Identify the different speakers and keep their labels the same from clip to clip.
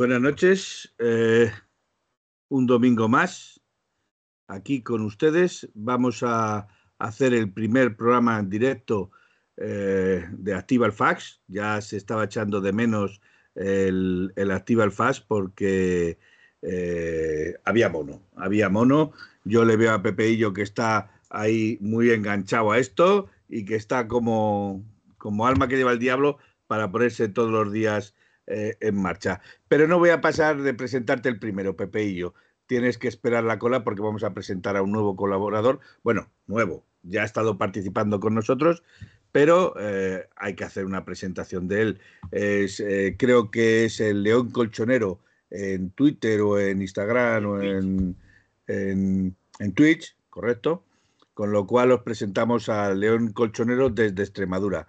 Speaker 1: Buenas noches. Eh, un domingo más aquí con ustedes. Vamos a hacer el primer programa en directo eh, de Activa el Fax. Ya se estaba echando de menos el, el Activa el Fax porque eh, había mono. Había mono. Yo le veo a Pepeillo que está ahí muy enganchado a esto y que está como, como alma que lleva el diablo para ponerse todos los días eh, en marcha. Pero no voy a pasar de presentarte el primero, Pepe y yo. Tienes que esperar la cola porque vamos a presentar a un nuevo colaborador. Bueno, nuevo, ya ha estado participando con nosotros, pero eh, hay que hacer una presentación de él. Es, eh, creo que es el León Colchonero en Twitter o en Instagram o en, en, en Twitch, correcto. Con lo cual os presentamos al León Colchonero desde Extremadura.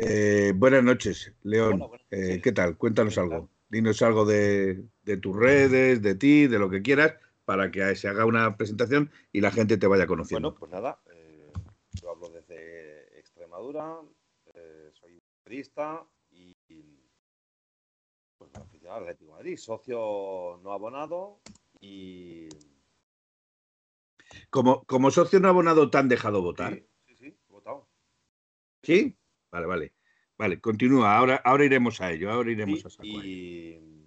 Speaker 1: Eh, buenas noches, León.
Speaker 2: Buenas
Speaker 1: Eh. ¿Qué tal? Cuéntanos
Speaker 2: ¿Qué tal?
Speaker 1: algo. Dinos algo de, de tus redes, de ti, de lo que quieras, para que se haga una presentación y la gente te vaya conociendo.
Speaker 2: Bueno, pues nada, eh, yo hablo desde Extremadura, soy periodista y pues, aficionado de Madrid, socio no abonado y
Speaker 1: como, como socio no abonado, ¿te han dejado votar?
Speaker 2: sí, sí, sí, he votado.
Speaker 1: ¿Sí? Vale, vale. Vale, continúa. Ahora, ahora iremos a ello. Ahora iremos
Speaker 2: Sí,
Speaker 1: a saco a
Speaker 2: y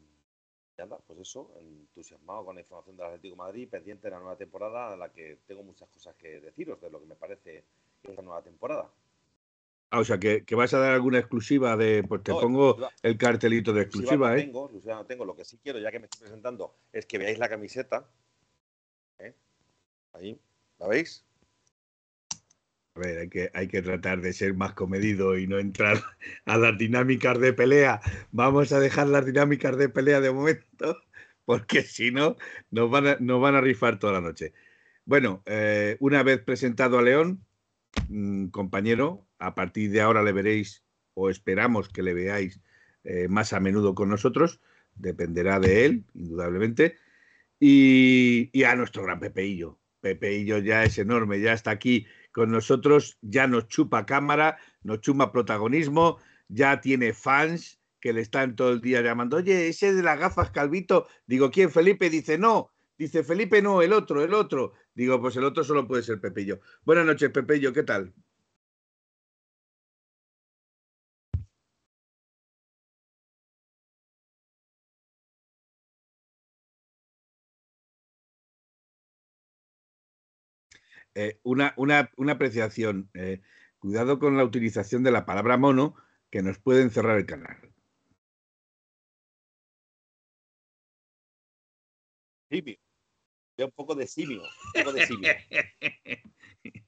Speaker 2: nada, pues eso, entusiasmado con la información del Atlético de Madrid, pendiente de la nueva temporada, en la que tengo muchas cosas que deciros de lo que me parece esta nueva temporada.
Speaker 1: Ah, o sea, que, que vas a dar alguna exclusiva de. Pues te
Speaker 2: No,
Speaker 1: pongo el cartelito de exclusiva,
Speaker 2: no
Speaker 1: ¿eh?
Speaker 2: Tengo, exclusiva no tengo. Lo que sí quiero, ya que me estoy presentando, es que veáis la camiseta. ¿eh? Ahí, ¿la veis?
Speaker 1: A ver, hay que, hay que tratar de ser más comedido y no entrar a las dinámicas de pelea. Vamos a dejar las dinámicas de pelea de momento, porque si no, nos van a, rifar toda la noche. Bueno, eh, una vez presentado a León, mm, compañero, a partir de ahora le veréis, o esperamos que le veáis eh, más a menudo con nosotros, dependerá de él, indudablemente, y, y a nuestro gran Pepeillo. Pepeillo ya es enorme, ya está aquí con nosotros, ya nos chupa cámara, nos chupa protagonismo, ya tiene fans que le están todo el día llamando, oye, ese de las gafas Calvito, digo, ¿quién? Felipe dice, no, dice Felipe, no, el otro, el otro. Digo, pues el otro solo puede ser Pepillo. Buenas noches, Pepillo, ¿qué tal? Eh, una, una, una apreciación. eh, cuidado con la utilización de la palabra mono, que nos puede encerrar el canal.
Speaker 2: Simio. Veo un poco de simio. Un poco de simio.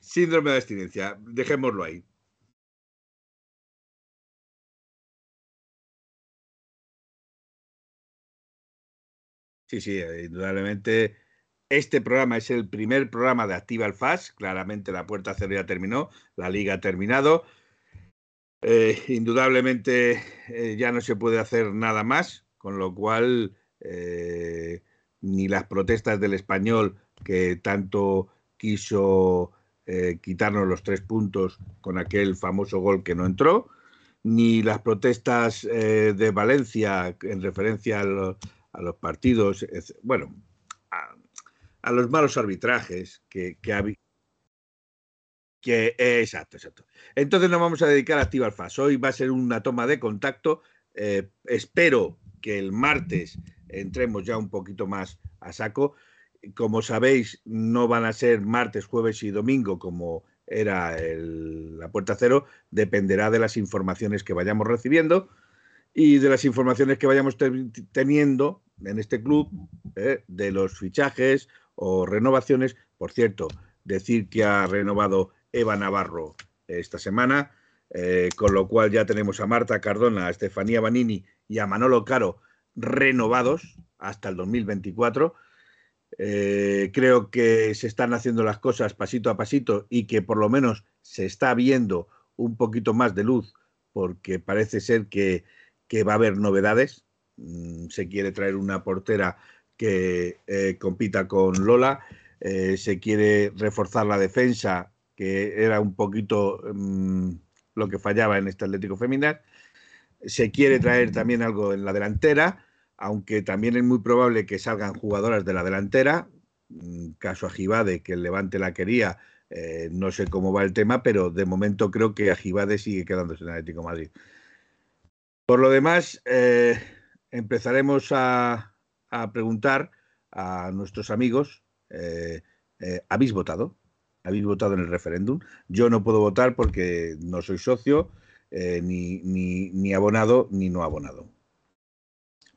Speaker 1: Síndrome de abstinencia, dejémoslo ahí. Sí, sí, eh, indudablemente. Este programa es el primer programa de Activa el FAS. Claramente la puerta cero ya terminó, la liga ha terminado. Eh, indudablemente eh, ya no se puede hacer nada más, con lo cual eh, ni las protestas del español que tanto quiso quitarnos los tres puntos con aquel famoso gol que no entró, ni las protestas de Valencia en referencia a, a los partidos, bueno, a los malos arbitrajes que, que, habi- que eh, exacto, exacto. Entonces nos vamos a dedicar a Activa Alfas. Hoy va a ser una toma de contacto. eh, espero que el martes entremos ya un poquito más a saco. Como sabéis, no van a ser martes, jueves y domingo como era el- la puerta cero. Dependerá de las informaciones que vayamos recibiendo y de las informaciones que vayamos te- teniendo en este club, eh, de los fichajes o renovaciones. Por cierto, decir que ha renovado Eva Navarro esta semana, eh, con lo cual ya tenemos a Marta Cardona, a Estefanía Banini y a Manolo Caro renovados hasta el 2024. Eh, creo que se están haciendo las cosas pasito a pasito y que por lo menos se está viendo un poquito más de luz porque parece ser que, que va a haber novedades. Mm, se quiere traer una portera que eh, compita con Lola, eh, se quiere reforzar la defensa, que era un poquito mm, lo que fallaba en este Atlético Femenino. se quiere traer también algo en la delantera, aunque también es muy probable que salgan jugadoras de la delantera. Mm, caso a Gibade, que el Levante la quería, eh, no sé cómo va el tema, pero de momento creo que Agibade sigue quedándose en Atlético Madrid. Por lo demás, empezaremos a, preguntar a nuestros amigos, eh, ¿habéis votado? ¿Habéis votado en el referéndum? Yo no puedo votar porque no soy socio, ni, ni, abonado, ni no abonado.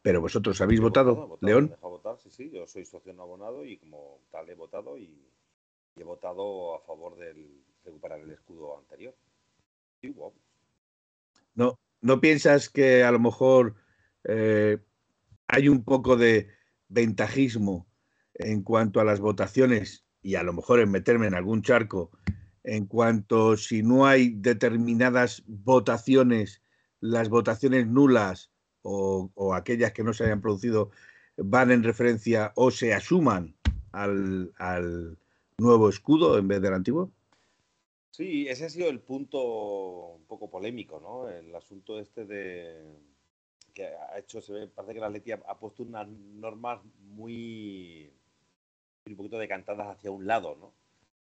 Speaker 1: Pero vosotros habéis votado, León.
Speaker 2: votar, sí, sí, yo soy socio no abonado y como tal he votado y he votado a favor de recuperar el escudo anterior.
Speaker 1: No, ¿No piensas que a lo mejor eh, hay un poco de ventajismo en cuanto a las votaciones y a lo mejor en meterme en algún charco en cuanto si no hay determinadas votaciones, las votaciones nulas o, aquellas que no se hayan producido van en referencia o se asuman al, nuevo escudo en vez del antiguo?
Speaker 2: Sí, ese ha sido el punto un poco polémico, ¿no? El asunto este de ha hecho, parece que la Atleti ha, puesto unas normas muy un poquito decantadas hacia un lado, ¿no?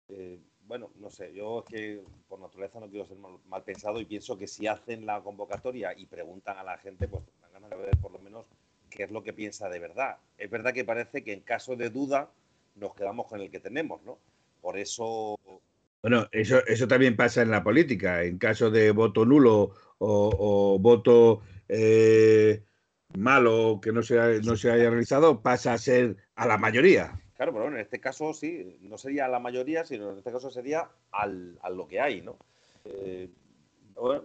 Speaker 2: Eh, bueno, no sé, yo es que por naturaleza no quiero ser mal, pensado y pienso que si hacen la convocatoria y preguntan a la gente, pues dan ganas de ver por lo menos qué es lo que piensa de verdad. Es verdad que parece que en caso de duda nos quedamos con el que tenemos, ¿no? Por eso...
Speaker 1: Bueno, eso, eso también pasa en la política. En caso de voto nulo o, voto eh, malo que no se, no se haya realizado, pasa a ser a la mayoría.
Speaker 2: Claro, pero bueno, en este caso sí, no sería a la mayoría, sino en este caso sería al, a lo que hay, ¿no? Eh,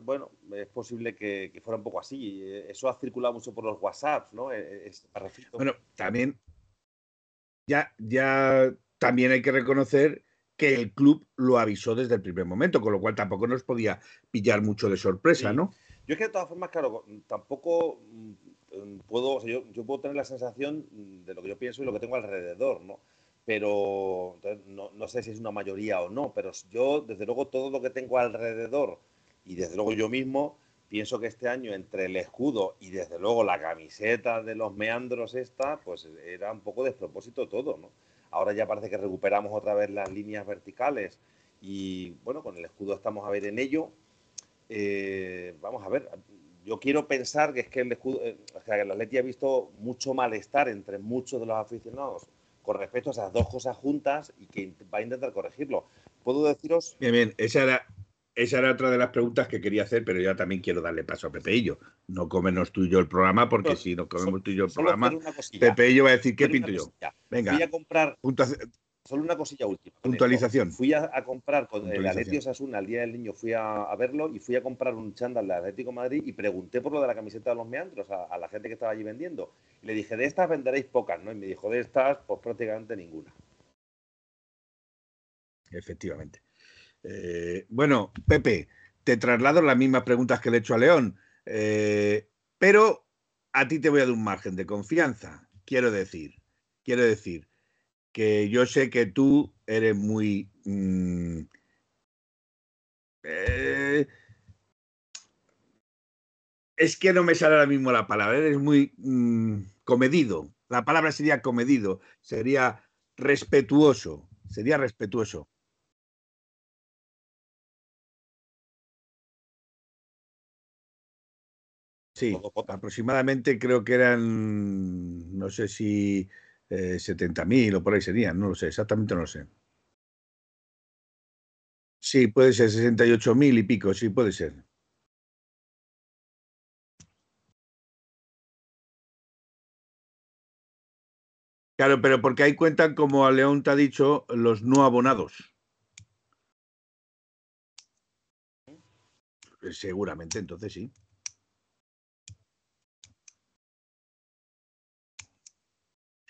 Speaker 2: bueno, es posible que, fuera un poco así. Eso ha circulado mucho por los WhatsApps, ¿no?
Speaker 1: bueno, también ya, ya también hay que reconocer que el club lo avisó desde el primer momento, con lo cual tampoco nos podía pillar mucho de sorpresa, ¿no?
Speaker 2: Yo es que de todas formas, claro, tampoco mm, puedo, yo, puedo tener la sensación de lo que yo pienso y lo que tengo alrededor, ¿no? Pero no, no, sé si es una mayoría o no, pero yo, desde luego, todo lo que tengo alrededor y desde luego yo mismo, pienso que este año entre el escudo y desde luego la camiseta de los meandros esta, pues era un poco despropósito todo, ¿no? Ahora ya parece que recuperamos otra vez las líneas verticales y bueno, con el escudo estamos a ver en ello. Eh, vamos a ver, yo quiero pensar que es que el escudo, eh, o sea, que el Atleti ha visto mucho malestar entre muchos de los aficionados con respecto a esas dos cosas juntas y que va a intentar corregirlo. Puedo deciros...
Speaker 1: Bien, bien, esa era, esa era otra de las preguntas que quería hacer, pero ya también quiero darle paso a Pepeillo. No comenos tú y yo el programa, porque si no comemos tú y yo el programa, Pepeillo va a decir, ¿qué pinto yo?
Speaker 2: Venga. Fui a comprar... Solo una cosilla última.
Speaker 1: Puntualización.
Speaker 2: Fui a, comprar con el Atlético Osasuna el Día del Niño, fui a, verlo y fui a comprar un chándal de Atlético Madrid y pregunté por lo de la camiseta de los meandros a, la gente que estaba allí vendiendo. Y le dije, de estas venderéis pocas, ¿no? Y me dijo, de estas, pues prácticamente ninguna.
Speaker 1: Efectivamente. Eh, bueno, Pepe, te traslado las mismas preguntas que le he hecho a León, eh, pero a ti te voy a dar un margen de confianza. Quiero decir, quiero decir que yo sé que tú eres muy... Mm, eh, es que no me sale ahora mismo la palabra, eres muy mm, comedido. La palabra sería comedido, sería respetuoso, sería respetuoso. Sí, aproximadamente creo que eran, no sé si eh, 70.000 o por ahí serían, no lo sé, exactamente no lo sé. Sí, puede ser 68.000 y pico, sí, puede ser. Claro, pero porque ahí cuentan, como a León te ha dicho, los no abonados. Seguramente, entonces sí.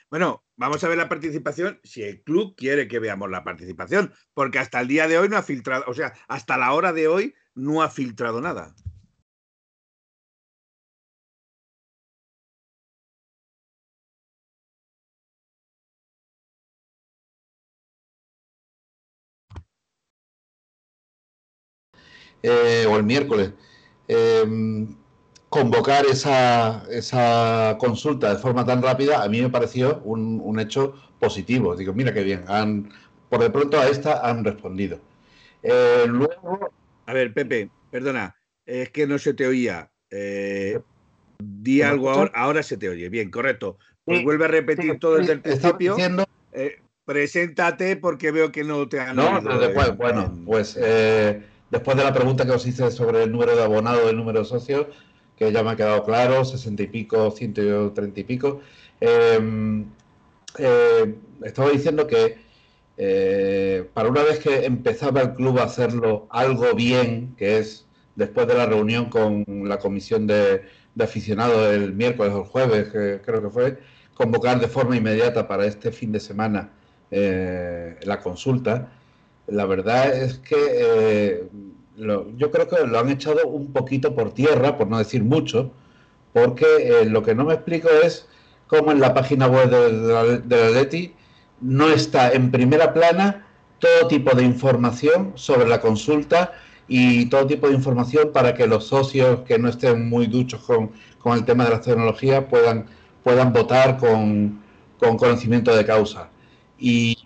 Speaker 1: Bueno, vamos a ver la participación si el club quiere que veamos la participación, porque hasta el día de hoy no ha filtrado, o sea, hasta la hora de hoy no ha filtrado nada.
Speaker 3: Eh, o el miércoles. Em, convocar esa, esa, consulta de forma tan rápida, a mí me pareció un, un, hecho positivo. Digo, mira qué bien, han, por de pronto a esta han respondido.
Speaker 1: Eh, luego... A ver, Pepe, perdona, es que no se te oía. Eh, di algo ahora, ahora se te oye. Bien, correcto. Pues vuelve a repetir todo desde el principio. Eh, preséntate porque veo que no te han
Speaker 3: No, después, bueno, pues después de la pregunta que os hice sobre el número de abonados, el número de socios, que ya me ha quedado claro, 60 y pico, 130 y pico. Em, eh, estaba diciendo que eh, para una vez que empezaba el club a hacerlo algo bien, que es después de la reunión con la comisión de, aficionados el miércoles o el jueves, creo que fue, convocar de forma inmediata para este fin de semana eh, la consulta, la verdad es que yo creo que lo han echado un poquito por tierra, por no decir mucho, porque eh, lo que no me explico es cómo en la página web del de Atleti no está en primera plana todo tipo de información sobre la consulta y todo tipo de información para que los socios que no estén muy duchos con, con el tema de las tecnologías puedan, puedan votar con, con conocimiento de causa. Y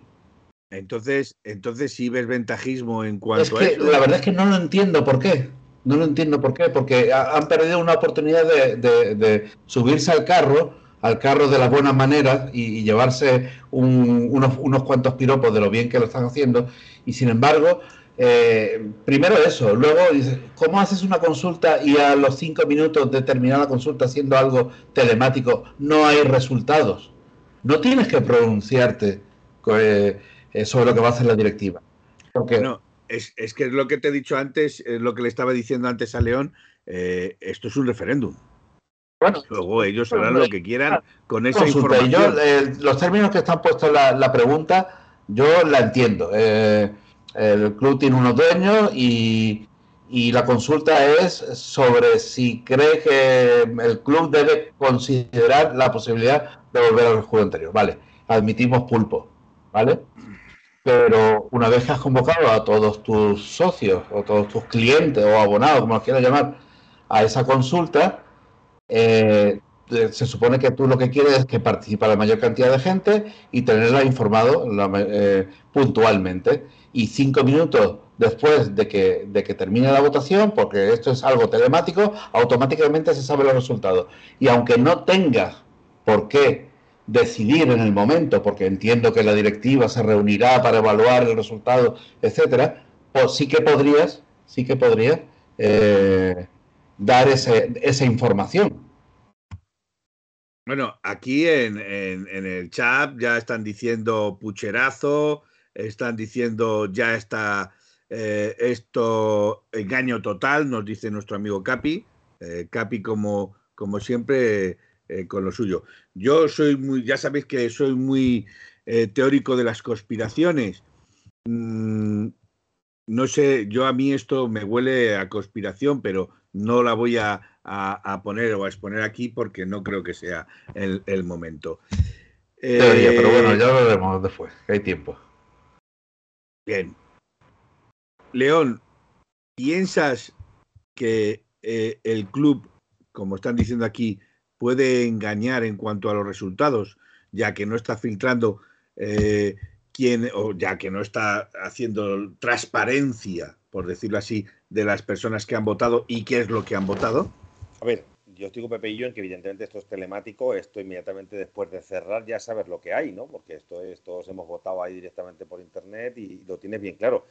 Speaker 1: entonces, entonces sí ves ventajismo en cuanto
Speaker 3: a eso. La verdad es que no lo entiendo por qué. No lo entiendo por qué, porque han perdido una oportunidad de, subirse al carro, al carro de las buenas maneras y, llevarse unos, unos, cuantos piropos de lo bien que lo están haciendo. Y sin embargo, eh, primero eso, luego dices, ¿cómo haces una consulta y a los cinco minutos de terminar la consulta haciendo algo telemático no hay resultados? No tienes que pronunciarte. Eh, eh, sobre lo que va a hacer la directiva.
Speaker 1: Porque... No, es, es, que es lo que te he dicho antes, es lo que le estaba diciendo antes a León, eh, esto es un referéndum. Bueno, Luego ellos harán lo que quieran con esa información.
Speaker 3: Yo, eh, los términos que están puestos en la, la pregunta, yo la entiendo. el club tiene unos dueños y, y la consulta es sobre si cree que el club debe considerar la posibilidad de volver al juego anterior. Vale, admitimos pulpo, ¿vale? Pero una vez que has convocado a todos tus socios o todos tus clientes o abonados, como los quieras llamar, a esa consulta, eh, se supone que tú lo que quieres es que participe la mayor cantidad de gente y tenerla informado eh, puntualmente. Y cinco minutos después de que, de que termine la votación, porque esto es algo telemático, automáticamente se sabe los resultados. Y aunque no tengas por qué decidir en el momento, porque entiendo que la directiva se reunirá para evaluar el resultado, etcétera, pues sí que podrías, sí que podrías eh, dar ese, esa información.
Speaker 1: Bueno, aquí en, el chat ya están diciendo pucherazo, están diciendo ya está eh, esto engaño total, nos dice nuestro amigo Capi. Eh, Capi, como, como siempre, eh, con lo suyo. Yo soy muy, ya sabéis que soy muy eh, teórico de las conspiraciones. Mm, no sé, yo a mí esto me huele a conspiración, pero no la voy a, poner o a exponer aquí porque no creo que sea el, momento.
Speaker 3: pero bueno, ya lo veremos después, que hay tiempo.
Speaker 1: Bien. León, ¿piensas que eh, el club, como están diciendo aquí, puede engañar en cuanto a los resultados, ya que no está filtrando eh, quién, o ya que no está haciendo transparencia, por decirlo así, de las personas que han votado y qué es lo que han votado?
Speaker 2: A ver, yo estoy con Pepe y yo en que evidentemente esto es telemático, esto inmediatamente después de cerrar ya sabes lo que hay, ¿no? Porque esto es, todos hemos votado ahí directamente por internet y lo tienes bien claro.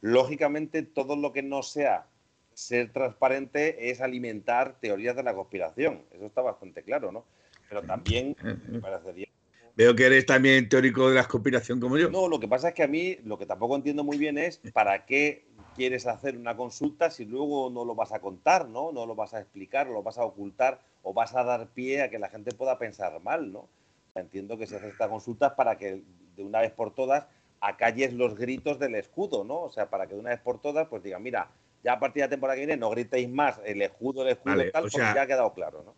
Speaker 2: Lógicamente, todo lo que no sea ser transparente es alimentar teorías de la conspiración. Eso está bastante claro, ¿no? Pero también me parecería...
Speaker 1: Veo que eres también teórico de la conspiración como yo.
Speaker 2: No, lo que pasa es que a mí lo que tampoco entiendo muy bien es para qué quieres hacer una consulta si luego no lo vas a contar, ¿no? No lo vas a explicar, lo vas a ocultar o vas a dar pie a que la gente pueda pensar mal, ¿no? Entiendo que se hace esta consulta para que de una vez por todas acalles los gritos del escudo, ¿no? O sea, para que de una vez por todas pues digan, mira, ya a partir de la temporada que viene no gritéis más el escudo, el escudo, tal, porque ya ha quedado claro, ¿no?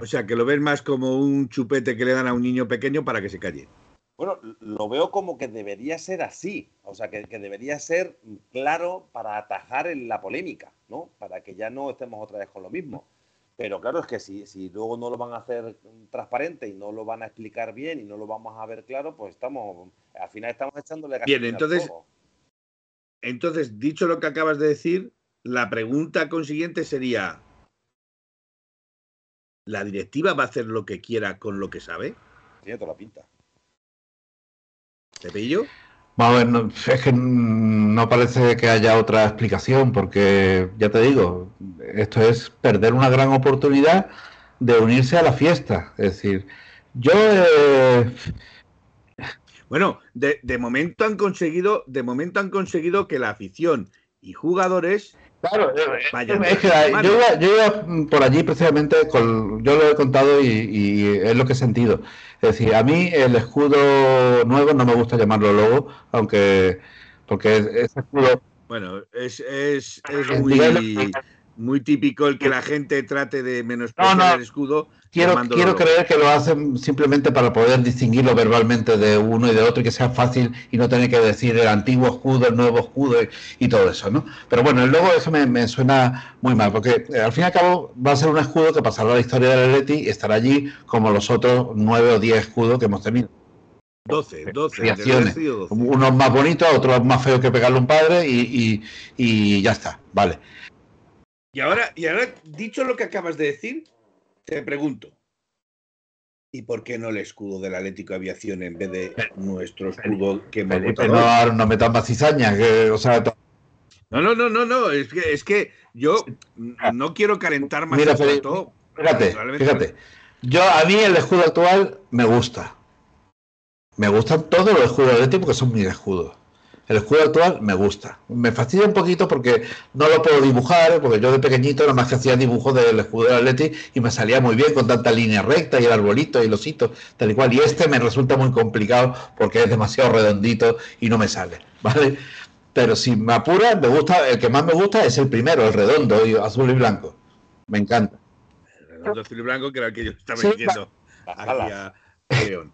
Speaker 1: O sea, que lo ves más como un chupete que le dan a un niño pequeño para que se calle.
Speaker 2: Bueno, lo veo como que debería ser así, o sea, que, debería ser claro para atajar en la polémica, ¿no? Para que ya no estemos otra vez con lo mismo. Pero claro, es que si, si luego no lo van a hacer transparente y no lo van a explicar bien y no lo vamos a ver claro, pues estamos, al final estamos echándole
Speaker 1: Bien, entonces, entonces, dicho lo que acabas de decir, la pregunta consiguiente sería, ¿la directiva va a hacer lo que quiera con lo que sabe?
Speaker 2: Tiene toda la pinta.
Speaker 1: ¿Te pillo?
Speaker 3: Bueno, es que no parece que haya otra explicación, porque ya te digo, esto es perder una gran oportunidad de unirse a la fiesta. Es decir, yo. Eh,
Speaker 1: bueno, de, de, momento han conseguido, de momento han conseguido que la afición y jugadores
Speaker 3: Claro, es que yo, iba, por allí precisamente, con, yo lo he contado y, es lo que he sentido. Es decir, a mí el escudo nuevo no me gusta llamarlo logo, aunque porque ese escudo...
Speaker 1: Bueno, es, es, es muy muy típico el que la gente trate de menospreciar el escudo.
Speaker 3: Quiero, quiero creer que lo hacen simplemente para poder distinguirlo verbalmente de uno y de otro y que sea fácil y no tener que decir el antiguo escudo, el nuevo escudo y, todo eso, ¿no? Pero bueno, luego eso me, suena muy mal, porque eh, al fin y al cabo va a ser un escudo que pasará a la historia del Atleti y estará allí como los otros nueve o diez escudos que hemos tenido.
Speaker 1: 12, 12.
Speaker 3: Unos más bonitos, otros más feos que pegarle un padre y, y ya está, vale.
Speaker 1: Y ahora, y ahora, dicho lo que acabas de decir, te pregunto. ¿Y por qué no el escudo del Atlético Aviación en vez de nuestro escudo que hemos
Speaker 3: no, no metan más cizañas, o sea,
Speaker 1: no, no, no, no, no, es que, es que yo no quiero calentar más
Speaker 3: Mira, Fíjate, fíjate. Yo, a mí el escudo actual me gusta. Me gustan todos los escudos Atlético porque son mis escudos. El escudo actual me gusta. Me fastidia un poquito porque no lo puedo dibujar, porque yo de pequeñito nada más que hacía dibujos del escudo del Atleti y me salía muy bien con tanta línea recta y el arbolito y los hitos, tal y cual. Y este me resulta muy complicado porque es demasiado redondito y no me sale, ¿vale? Pero si me apura, me gusta, el que más me gusta es el primero, el redondo, azul y blanco. Me encanta.
Speaker 1: El redondo azul y blanco, que era el que yo estaba diciendo aquí a León.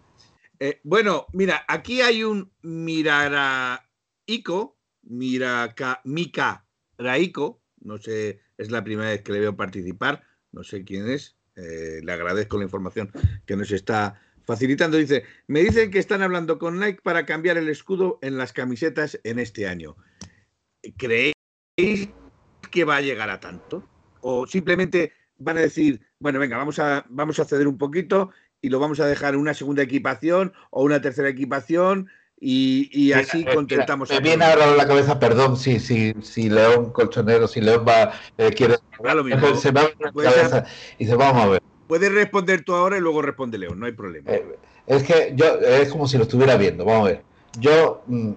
Speaker 1: Eh, bueno, mira, aquí hay un Mirara Iko, Miraka, Mika Raiko, no sé, es la primera vez que le veo participar, no sé quién es, eh, le agradezco la información que nos está facilitando. Dice, me dicen que están hablando con Nike para cambiar el escudo en las camisetas en este año. ¿Creéis que va a llegar a tanto? ¿O simplemente van a decir, bueno, venga, vamos a, vamos a ceder un poquito y lo vamos a dejar en una segunda equipación o una tercera equipación y, así eh, contentamos.
Speaker 3: me viene ahora a la cabeza, perdón, si, si, si León Colchonero, si León va, eh, quiere. Se me la cabeza y dice, vamos a ver.
Speaker 1: Puedes responder tú ahora y luego responde León, no hay problema.
Speaker 3: Eh, es que yo, es como si lo estuviera viendo, vamos a ver. Yo, mm,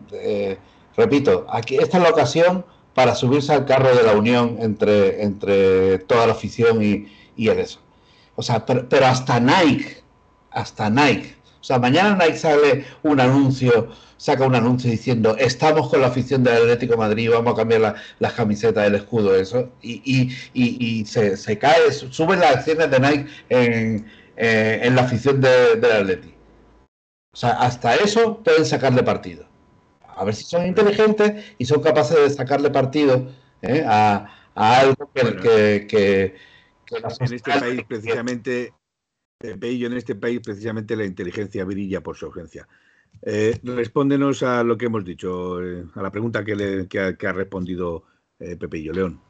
Speaker 3: repito, aquí esta es la ocasión para subirse al carro de la unión entre, entre toda la afición y, y el eso. O sea, pero hasta Nike, hasta Nike o sea, mañana Nike sale un anuncio, saca un anuncio diciendo estamos con la afición del Atlético de Madrid, vamos a cambiar las camisetas, el escudo, eso, y, se, cae, suben las acciones de Nike en, eh, la afición del Atlético. O sea, hasta eso pueden sacarle partido. A ver si son inteligentes y son capaces de sacarle partido eh, a, algo que, que,
Speaker 1: en este país precisamente Bello en este país precisamente la inteligencia brilla por su urgencia. Eh, respóndenos a lo que hemos dicho, eh, a la pregunta que, le, ha, respondido eh, León.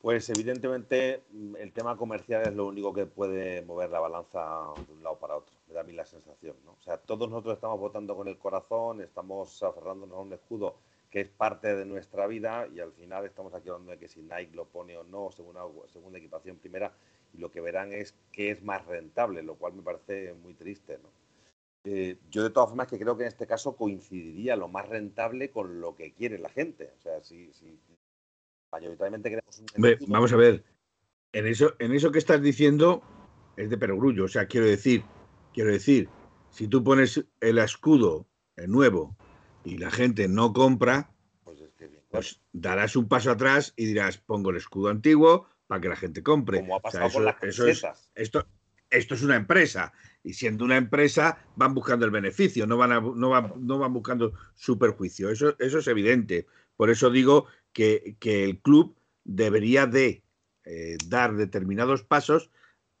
Speaker 2: Pues evidentemente mm, el tema comercial es lo único que puede mover la balanza de un lado para otro, me da a mí la sensación. O sea, todos nosotros estamos votando con el corazón, estamos aferrándonos a un escudo que es parte de nuestra vida y al final estamos aquí hablando de que si Nike lo pone o no, según segunda equipación primera, y lo que verán es qué es más rentable, lo cual me parece muy triste. ¿no? Eh, yo de todas formas que creo que en este caso coincidiría lo más rentable con lo que quiere la gente. O sea, si, si mayoritariamente queremos
Speaker 1: un... vamos a ver, en eso, en eso que estás diciendo es de perogrullo. O sea, quiero decir, quiero decir, si tú pones el escudo el nuevo y la gente no compra, pues, pues darás un paso atrás y dirás, pongo el escudo antiguo, para que la gente compre.
Speaker 2: Como ha pasado con las
Speaker 1: esto, esto es una empresa y siendo una empresa van buscando el beneficio, no van, no van, no van buscando su perjuicio. Eso, eso es evidente. Por eso digo que, el club debería de eh, dar determinados pasos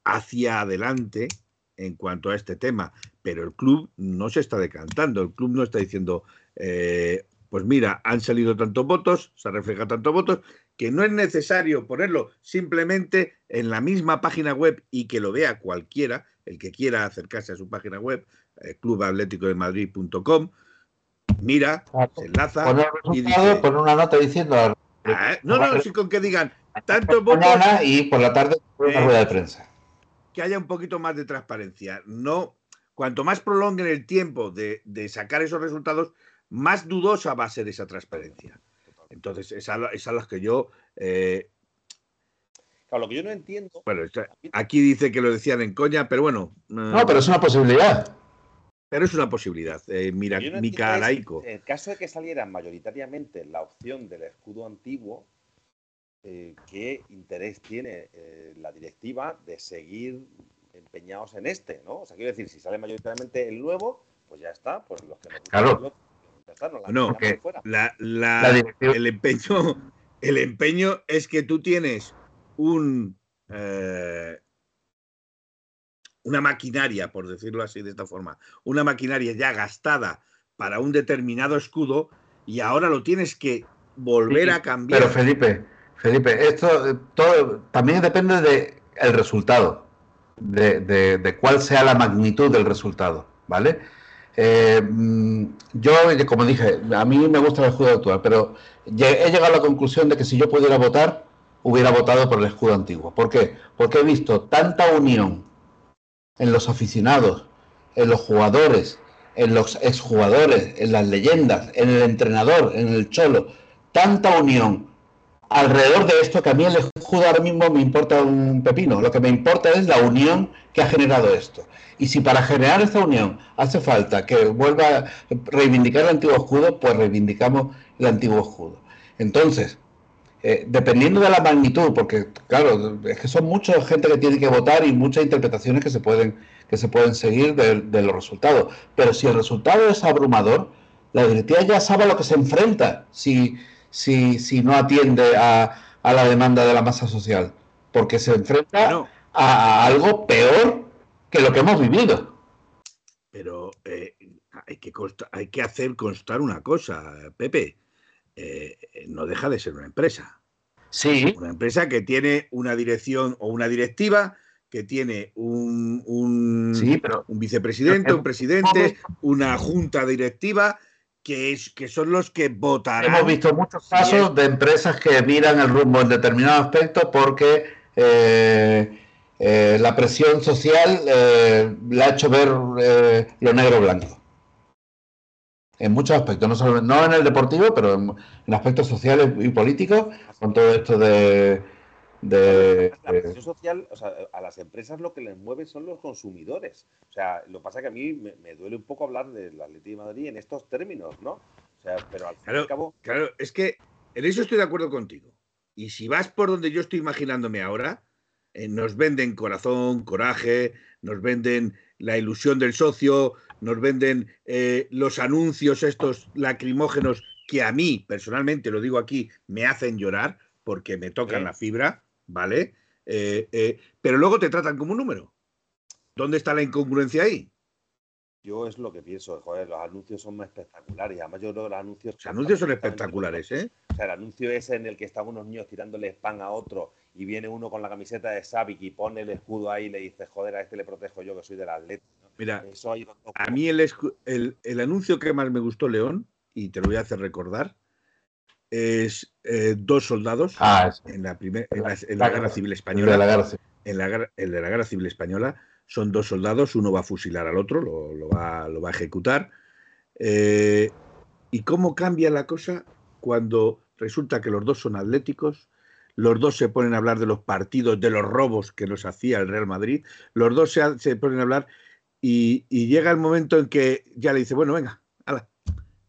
Speaker 1: hacia adelante en cuanto a este tema, pero el club no se está decantando, el club no está diciendo, eh, pues mira, han salido tantos votos, se refleja tantos votos, que no es necesario ponerlo simplemente en la misma página web y que lo vea cualquiera, el que quiera acercarse a su página web, eh, clubatléticodemadrid.com, mira, se enlaza
Speaker 3: y dice, pone una nota diciendo...
Speaker 1: Ah, no, no, sí con que digan tantos votos...
Speaker 3: Y por la tarde una rueda de prensa
Speaker 1: que haya un poquito más de transparencia. No, cuanto más prolonguen el tiempo de, sacar esos resultados, más dudosa va a ser esa transparencia. Entonces, es a las que yo.
Speaker 2: Eh, claro, lo que yo no entiendo.
Speaker 1: Bueno, aquí dice que lo decían en coña, pero bueno.
Speaker 3: No, pero es una posibilidad.
Speaker 1: Pero es una posibilidad. Eh, mira, Mica Laico.
Speaker 2: En el caso de que saliera mayoritariamente la opción del escudo antiguo, eh, qué interés tiene eh, la directiva de seguir empeñados en este, ¿no? O sea, quiero decir, si sale mayoritariamente el nuevo, pues ya está, pues los que
Speaker 3: claro.
Speaker 1: No, no la, el empeño, el empeño es que tú tienes un eh, una maquinaria, por decirlo así de esta forma, una maquinaria ya gastada para un determinado escudo y ahora lo tienes que volver a cambiar.
Speaker 3: Pero Felipe, Felipe, esto eh, todo, también depende del resultado, de, cuál sea la magnitud del resultado, ¿vale? Eh, mm, yo, como dije, a mí me gusta el escudo actual, pero he llegado a la conclusión de que si yo pudiera votar, hubiera votado por el escudo antiguo. ¿Por qué? Porque he visto tanta unión en los aficionados, en los jugadores, en los exjugadores, en las leyendas, en el entrenador, en el cholo, tanta unión alrededor de esto que a mí el escudo ahora mismo me importa un pepino. Lo que me importa es la unión que ha generado esto. Y si para generar esta unión hace falta que vuelva a reivindicar el antiguo escudo, pues reivindicamos el antiguo escudo. Entonces, eh, dependiendo de la magnitud, porque claro, es que son mucha gente que tiene que votar y muchas interpretaciones que se pueden, que se pueden seguir de, los resultados. Pero si el resultado es abrumador, la directiva ya sabe a lo que se enfrenta. Si, si, si no atiende a, la demanda de la masa social, porque se enfrenta a, algo peor que lo que hemos vivido.
Speaker 1: Pero eh, hay, que hay que hacer constar una cosa, Pepe. Eh, no deja de ser una empresa.
Speaker 3: Sí.
Speaker 1: Una empresa que tiene una dirección o una directiva, que tiene un, un, un vicepresidente, un presidente, una junta directiva que, es, que son los que votarán.
Speaker 3: Hemos visto muchos casos de empresas que miran el rumbo en determinado aspecto porque eh, eh, la presión social eh, le ha hecho ver lo negro blanco. En muchos aspectos, no, solo, no en el deportivo, pero en aspectos sociales y políticos, con todo esto de,
Speaker 2: la presión social, o sea, a las empresas lo que les mueve son los consumidores. O sea, lo que pasa es que a mí me, duele un poco hablar del Atlético de Madrid en estos términos, ¿no? O sea, pero al fin
Speaker 1: claro,
Speaker 2: y al cabo.
Speaker 1: Claro, es que en eso estoy de acuerdo contigo. Y si vas por donde yo estoy imaginándome ahora, eh, nos venden corazón, coraje, nos venden la ilusión del socio, nos venden eh, los anuncios estos lacrimógenos que a mí, personalmente, lo digo aquí, me hacen llorar porque me tocan la fibra. ¿Vale? Eh, eh, pero luego te tratan como un número. ¿Dónde está la incongruencia ahí?
Speaker 2: Yo es lo que pienso, joder, los anuncios son más espectaculares. Además, yo creo que los anuncios.
Speaker 1: Los anuncios son espectaculares, ¿eh?
Speaker 2: O sea, el anuncio ese en el que están unos niños tirándole spam a otro y viene uno con la camiseta de Savic y pone el escudo ahí y le dice, joder, a este le protejo yo que soy del Atlético.
Speaker 1: Mira, a mí el, el, el, anuncio que más me gustó, León, y te lo voy a hacer recordar, es eh, dos soldados
Speaker 3: ah,
Speaker 1: en, la, en, la, guerra civil española. En, la, el de la guerra civil española son dos soldados, uno va a fusilar al otro, lo, va, lo va, a ejecutar. Eh, ¿Y cómo cambia la cosa cuando resulta que los dos son atléticos? Los dos se ponen a hablar de los partidos, de los robos que nos hacía el Real Madrid. Los dos se, se ponen a hablar y, y, llega el momento en que ya le dice, bueno, venga, ala,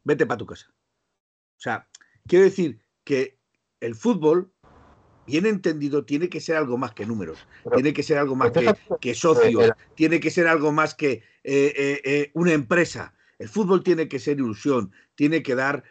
Speaker 1: vete para tu casa. O sea, Quiero decir que el fútbol, bien entendido, tiene que ser algo más que números, tiene que ser algo más que, socios, tiene que ser algo más que eh, eh, eh, una empresa. El fútbol tiene que ser ilusión, tiene que dar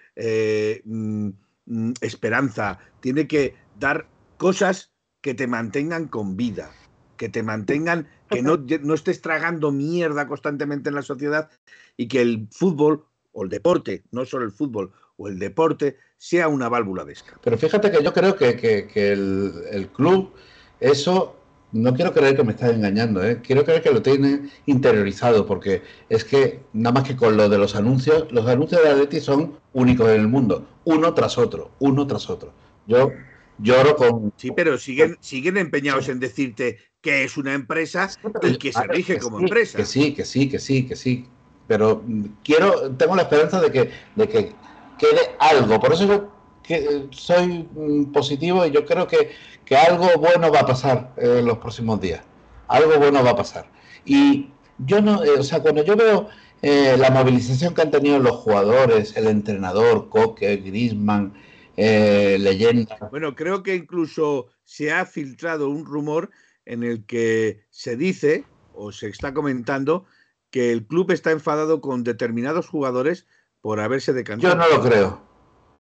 Speaker 1: mm, mm, esperanza, tiene que dar cosas que te mantengan con vida, que te mantengan, que no, no estés tragando mierda constantemente en la sociedad y que el fútbol o el deporte, no solo el fútbol o el deporte, sea una válvula de escape.
Speaker 3: Pero fíjate que yo creo que, el, el, club, eso no quiero creer que me estás engañando, ¿eh? quiero creer que lo tiene interiorizado, porque es que nada más que con lo de los anuncios, los anuncios de Atleti son únicos en el mundo, uno tras otro, uno tras otro. Yo lloro con...
Speaker 1: Sí, pero siguen, siguen empeñados en decirte que es una empresa y que se rige como empresa.
Speaker 3: Que sí, que sí, que sí, que sí. Pero quiero, tengo la esperanza de que, de que quede algo. Por eso yo que soy mm, positivo y yo creo que, que algo bueno va a pasar en los próximos días. Algo bueno va a pasar. Y yo no, eh, o sea, cuando yo veo eh, la movilización que han tenido los jugadores, el entrenador, Coque, Grisman, eh, leyenda.
Speaker 1: Bueno, creo que incluso se ha filtrado un rumor en el que se dice o se está comentando que el club está enfadado con determinados jugadores por haberse decantado.
Speaker 3: Yo no lo creo.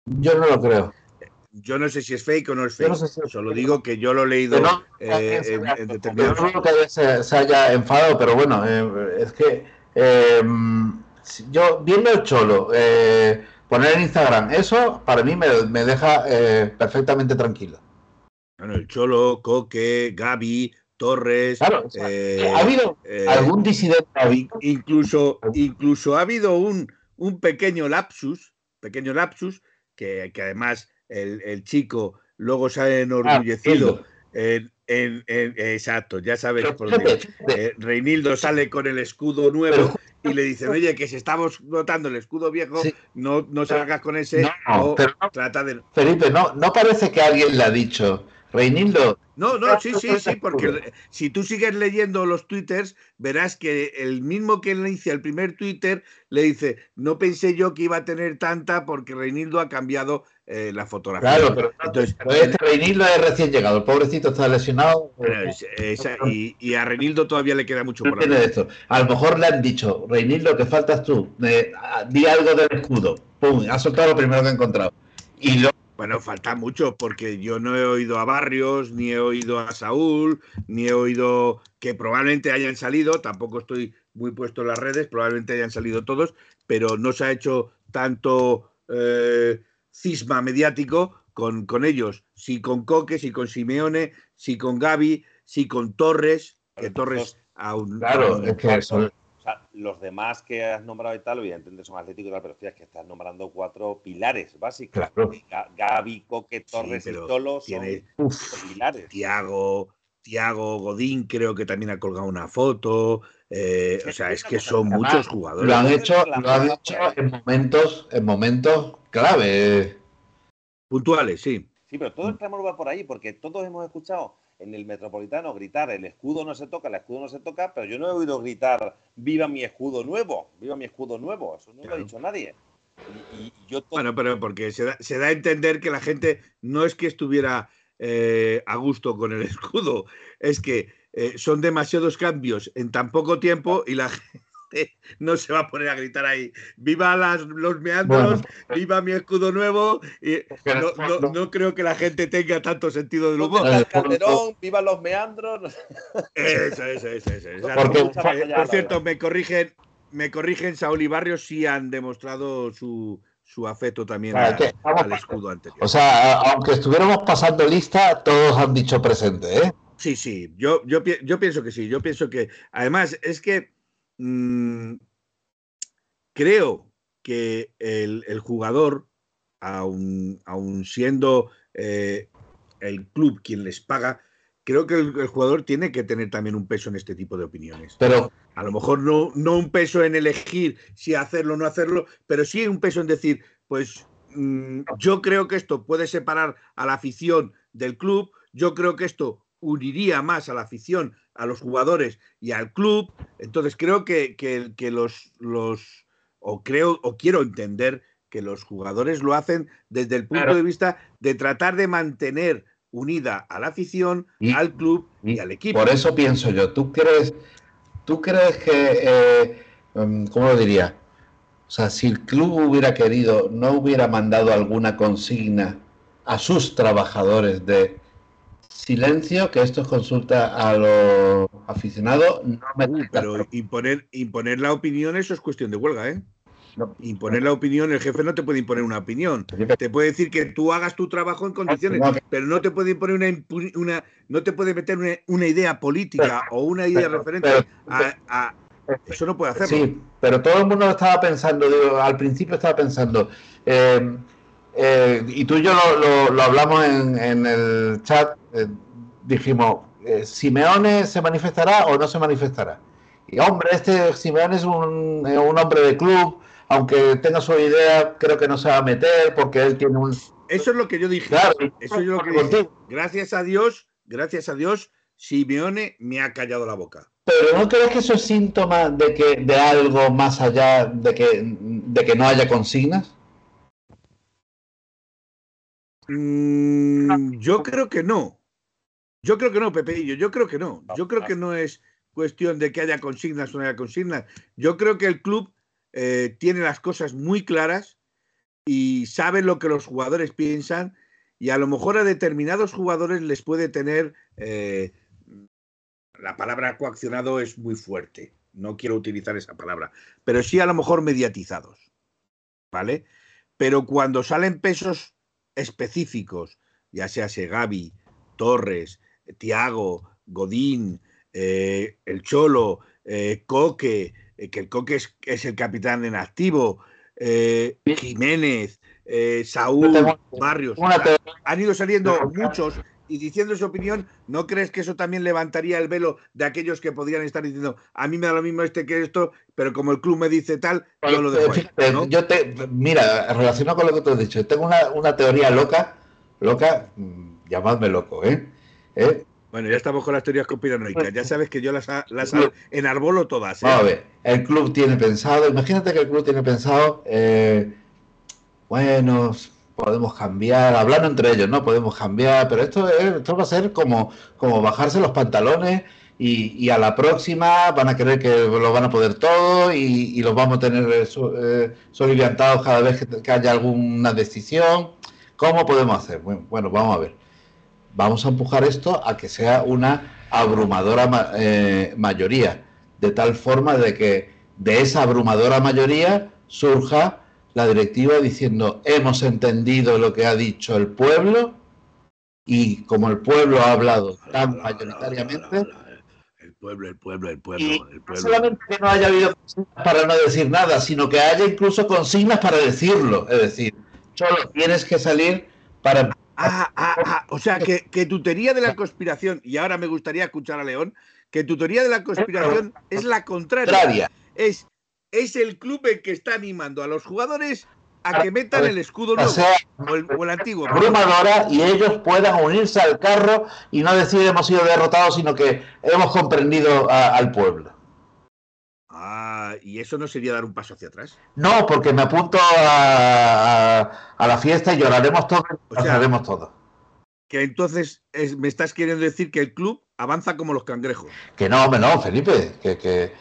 Speaker 3: Yo no lo creo.
Speaker 1: Yo no sé si es fake o no es fake. Solo digo que yo lo he leído eh, en, determinados.
Speaker 3: Yo no creo que se, haya enfadado, pero bueno, eh, es que em, yo viendo el cholo poner en Instagram eso, para mí me, deja eh, perfectamente tranquilo.
Speaker 1: Bueno, el Cholo, Coque, Gaby, Torres.
Speaker 3: Eh, ¿Ha habido eh, algún disidente?
Speaker 1: Incluso, incluso ha habido un, un pequeño lapsus, pequeño lapsus, que, además el, chico luego se ha enorgullecido. Ah, en, exacto, ya sabes por dónde. Reinildo sale con el escudo nuevo y le dicen, oye, que si estamos notando el escudo viejo, no, no salgas con ese
Speaker 3: no, pero trata de... Felipe, no, no parece que alguien le ha dicho, Reinildo.
Speaker 1: No, no, sí, sí, sí, porque si tú sigues leyendo los twitters, verás que el mismo que le dice el primer twitter le dice, no pensé yo que iba a tener tanta porque Reinildo ha cambiado eh, la fotografía.
Speaker 3: Claro, pero, Entonces, este Reinildo es recién llegado, el pobrecito está lesionado.
Speaker 1: y, a Reinildo todavía le queda mucho por
Speaker 3: hacer. esto. A lo mejor le han dicho, Reinildo, que faltas tú, di algo del escudo. Pum, ha soltado lo primero que ha encontrado. Y lo
Speaker 1: bueno, falta mucho porque yo no he oído a Barrios, ni he oído a Saúl, ni he oído que probablemente hayan salido, tampoco estoy muy puesto en las redes, probablemente hayan salido todos, pero no se ha hecho tanto eh, cisma mediático con, con, ellos, si con Coque, si con Simeone, si con Gaby, si con Torres, que Torres
Speaker 3: aún... Claro, es que
Speaker 2: los demás que has nombrado y tal, evidentemente son atléticos y tal, pero es que estás nombrando cuatro pilares básicos. Gaby, Coque, Torres y Tolo tiene, son pilares.
Speaker 1: Tiago, Tiago, Godín creo que también ha colgado una foto. Eh, o sea, es que son muchos jugadores.
Speaker 3: Lo han hecho, lo han hecho en momentos, en momentos clave.
Speaker 1: Puntuales, sí.
Speaker 2: Sí, pero todo el clamor va por ahí, porque todos hemos escuchado en el Metropolitano gritar el escudo no se toca, el escudo no se toca, pero yo no he oído gritar viva mi escudo nuevo, viva mi escudo nuevo, eso no lo ha dicho nadie.
Speaker 1: Bueno, pero porque se da, se da, a entender que la gente no es que estuviera eh, a gusto con el escudo, es que eh, son demasiados cambios en tan poco tiempo y la gente no se va a poner a gritar ahí, viva las, los meandros, viva mi escudo nuevo. Y no, creo que la gente tenga tanto sentido de humor.
Speaker 2: Calderón, viva los meandros.
Speaker 1: Eso, eso, eso. por cierto, me corrigen, me corrigen, Saúl y Barrios sí han demostrado su, su afecto también al escudo anterior.
Speaker 3: O sea, aunque estuviéramos pasando lista, todos han dicho presente, ¿eh?
Speaker 1: Sí, sí, yo, yo, yo pienso que sí, yo pienso que además es que Mm, creo que el, jugador, aun, siendo eh, el club quien les paga, creo que el, jugador tiene que tener también un peso en este tipo de opiniones.
Speaker 3: Pero
Speaker 1: a lo mejor no, no un peso en elegir si hacerlo o no hacerlo, pero sí un peso en decir, pues mm, yo creo que esto puede separar a la afición del club, yo creo que esto uniría más a la afición, a los jugadores y al club. Entonces creo que, que, los, los, o creo, o quiero entender que los jugadores lo hacen desde el punto de vista de tratar de mantener unida a la afición, al club y, al equipo.
Speaker 3: Por eso pienso yo, ¿tú crees, tú crees que, eh, em, ¿cómo lo diría? O sea, si el club hubiera querido, no hubiera mandado alguna consigna a sus trabajadores de Silencio, que esto es consulta a los aficionados. No
Speaker 1: uh, pero imponer, imponer la opinión, eso es cuestión de huelga, ¿eh? Imponer la opinión, el jefe no te puede imponer una opinión. Te puede decir que tú hagas tu trabajo en condiciones, pero no te puede imponer una, una no te puede meter una, idea política o una idea referente a, eso no puede hacerlo.
Speaker 3: Sí, pero todo el mundo estaba pensando, al principio estaba pensando, eh, eh, y tú y yo lo, hablamos en, el chat, eh, dijimos, ¿Simeone se manifestará o no se manifestará? Y hombre, este Simeone es un, un hombre de club, aunque tenga su idea, creo que no se va a meter porque él tiene un...
Speaker 1: Eso es lo que yo dije. eso es lo que dije. Gracias a Dios, gracias a Dios, Simeone me ha callado la boca.
Speaker 3: Pero ¿no crees que eso es síntoma de que de algo más allá de que, de que no haya consignas?
Speaker 1: Mm, yo creo que no. Yo creo que no, Pepeillo. Yo creo que no. Yo creo que no es cuestión de que haya consignas o no haya consignas. Yo creo que el club eh, tiene las cosas muy claras y sabe lo que los jugadores piensan y a lo mejor a determinados jugadores les puede tener... Eh, la palabra coaccionado es muy fuerte, no quiero utilizar esa palabra, pero sí a lo mejor mediatizados, ¿vale? Pero cuando salen pesos específicos, ya sea Segavi, Torres, Tiago, Godín, eh, el Cholo, Coque, eh, que el Coque es, el capitán en activo, eh, Jiménez, eh, Saúl, Barrios. Han ido saliendo muchos y diciendo su opinión, ¿no crees que eso también levantaría el velo de aquellos que podrían estar diciendo, a mí me da lo mismo este que esto, pero como el club me dice tal, yo lo dejo
Speaker 3: Yo te, mira, relacionado con lo que tú has dicho, tengo una, teoría loca, loca, mm, llamadme loco, ¿eh? ¿Eh?
Speaker 1: Bueno, ya estamos con las teorías conspiranoicas. Ya sabes que yo las, las enarbolo todas.
Speaker 3: ¿eh? a ver, el club tiene pensado, imagínate que el club tiene pensado, eh, bueno, podemos cambiar, hablando entre ellos, ¿no? Podemos cambiar, pero esto, esto va a ser como, como bajarse los pantalones y, a la próxima van a creer que lo van a poder todo y, los vamos a tener eh, soliviantados cada vez que, que, haya alguna decisión. ¿Cómo podemos hacer? bueno vamos a ver vamos a empujar esto a que sea una abrumadora eh, mayoría, de tal forma de que de esa abrumadora mayoría surja la directiva diciendo hemos entendido lo que ha dicho el pueblo y como el pueblo ha hablado tan mayoritariamente
Speaker 1: el pueblo, el pueblo, el pueblo, el pueblo. No
Speaker 3: solamente que no haya habido consignas para no decir nada, sino que haya incluso consignas para decirlo. Es decir, solo tienes que salir para
Speaker 1: Ah, ah, ah, o sea, que, que, tu teoría de la conspiración, y ahora me gustaría escuchar a León, que tu teoría de la conspiración es la contraria. Es, es el club el que está animando a los jugadores a que metan el escudo nuevo o, el, antiguo.
Speaker 3: Abrumadora y ellos puedan unirse al carro y no decir hemos sido derrotados, sino que hemos comprendido al pueblo.
Speaker 1: Ah, ¿y eso no sería dar un paso hacia atrás?
Speaker 3: No, porque me apunto a, la fiesta y lloraremos todos, lloraremos todo.
Speaker 1: Que entonces me estás queriendo decir que el club avanza como los cangrejos.
Speaker 3: Que no, no, Felipe, que, que,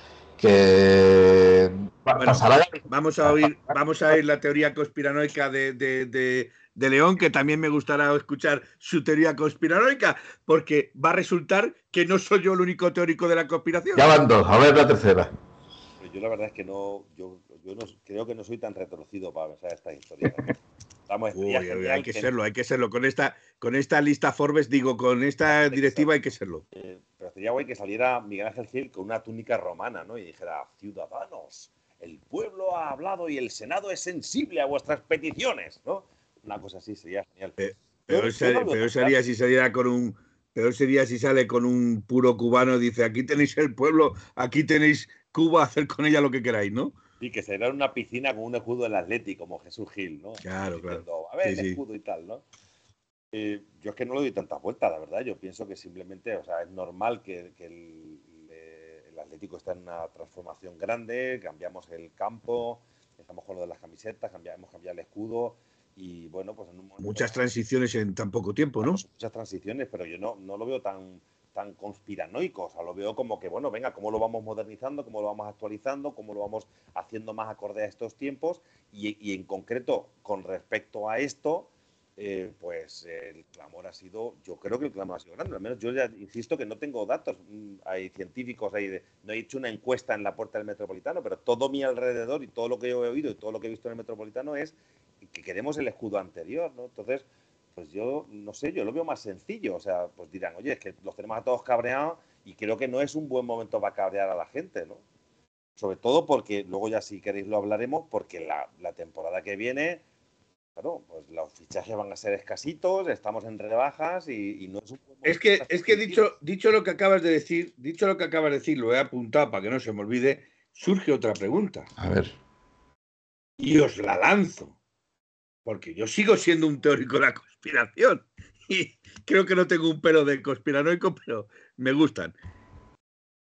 Speaker 1: vamos a oír, vamos a oír la teoría conspiranoica de, de, León, que también me gustará escuchar su teoría conspiranoica, porque va a resultar que no soy yo el único teórico de la conspiración.
Speaker 3: Ya van dos, a ver la tercera
Speaker 2: yo la verdad es que no, yo, yo no, creo que no soy tan retorcido para pensar esta historia.
Speaker 1: hay que, serlo, hay que serlo. Con esta, con esta lista Forbes, digo, con esta directiva hay que serlo.
Speaker 2: Eh, pero sería guay que saliera Miguel Ángel Gil con una túnica romana, ¿no? Y dijera, ciudadanos, el pueblo ha hablado y el Senado es sensible a vuestras peticiones, ¿no? Una cosa así sería genial.
Speaker 1: Eh, peor, sería si saliera con un peor sería si sale con un puro cubano y dice, aquí tenéis el pueblo, aquí tenéis Cuba hacer con ella lo que queráis, ¿no?
Speaker 2: Y que será una piscina con un escudo del Atlético, como Jesús Gil, ¿no?
Speaker 1: Claro, claro.
Speaker 2: A ver, el escudo y tal, ¿no? Eh, yo es que no le doy tantas vueltas, la verdad. Yo pienso que simplemente, o sea, es normal que, el, Atlético está en una transformación grande, cambiamos el campo, estamos con lo de las camisetas, cambiamos, cambiar el escudo y bueno, pues en un
Speaker 1: momento, Muchas transiciones en tan poco tiempo, ¿no?
Speaker 2: Muchas transiciones, pero yo no, no lo veo tan tan conspiranoicos. O sea, lo veo como que, bueno, venga, cómo lo vamos modernizando, cómo lo vamos actualizando, cómo lo vamos haciendo más acorde a estos tiempos. Y, en concreto, con respecto a esto, eh, pues el clamor ha sido, yo creo que el clamor ha sido grande. Al menos yo ya insisto que no tengo datos. Mm, hay científicos, hay no he hecho una encuesta en la puerta del metropolitano, pero todo mi alrededor y todo lo que yo he oído y todo lo que he visto en el metropolitano es que queremos el escudo anterior, ¿no? Entonces, pues yo no sé, yo lo veo más sencillo. O sea, pues dirán, oye, es que los tenemos a todos cabreados y creo que no es un buen momento para cabrear a la gente, ¿no? Sobre todo porque, luego ya si queréis lo hablaremos, porque la, la temporada que viene claro, pues los fichajes van a ser escasitos, estamos en rebajas y, no es un
Speaker 1: Es que, es que dicho, dicho lo que acabas de decir, dicho lo que acabas de decir, lo he apuntado para que no se me olvide, surge otra pregunta.
Speaker 3: A ver.
Speaker 1: Y os la lanzo. Porque yo sigo siendo un teórico de la conspiración. Y creo que no tengo un pelo de conspiranoico, pero me gustan.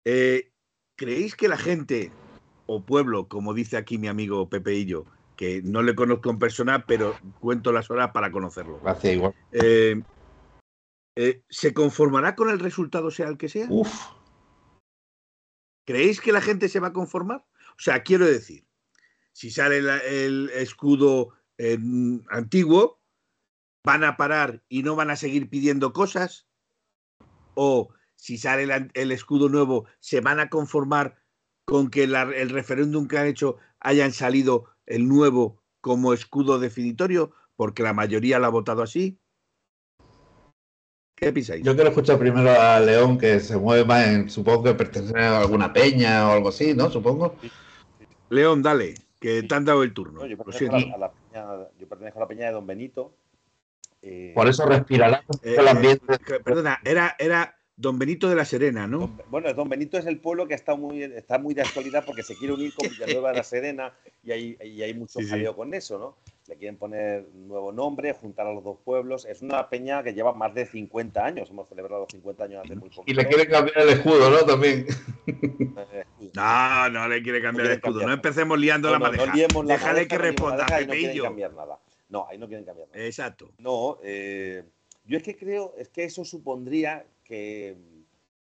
Speaker 1: Eh, ¿Creéis que la gente o pueblo, como dice aquí mi amigo Pepeillo, que no le conozco en persona, pero cuento las horas para conocerlo.
Speaker 3: Gracias, igual.
Speaker 1: Eh, eh, ¿Se conformará con el resultado, sea el que sea?
Speaker 3: Uf.
Speaker 1: ¿Creéis que la gente se va a conformar? O sea, quiero decir, si sale el, escudo antiguo, ¿van a parar y no van a seguir pidiendo cosas? ¿O si sale el, escudo nuevo, se van a conformar con que el referéndum que han hecho hayan salido el nuevo como escudo definitorio, porque la mayoría lo ha votado así. ¿Qué pensáis?
Speaker 3: Yo quiero escuchar primero a León, que se mueve más en, supongo que pertenece a alguna peña o algo así, ¿no? Supongo.
Speaker 1: León, dale, que te han dado el turno.
Speaker 2: yo, a la, peña, yo, pertenezco a la, peña, de Don Benito.
Speaker 3: Eh, Por eso respirará
Speaker 1: eh, el ambiente. Eh, perdona, era, era Don Benito de la Serena, ¿no?
Speaker 2: bueno, Don Benito es el pueblo que está muy, está muy de actualidad porque se quiere unir con Villanueva de la Serena y hay, hay mucho jaleo con eso, ¿no? Le quieren poner nuevo nombre, juntar a los dos pueblos. Es una peña que lleva más de 50 años. Hemos celebrado los 50 años hace muy poco.
Speaker 3: Y le quiere cambiar el escudo, ¿no? También.
Speaker 1: No, no le quiere cambiar el escudo. No empecemos liando la madeja. Déjale que responda,
Speaker 2: no quieren cambiar nada. No, ahí no quieren cambiar nada.
Speaker 1: Exacto.
Speaker 2: No, eh, yo es que creo, es que eso supondría que,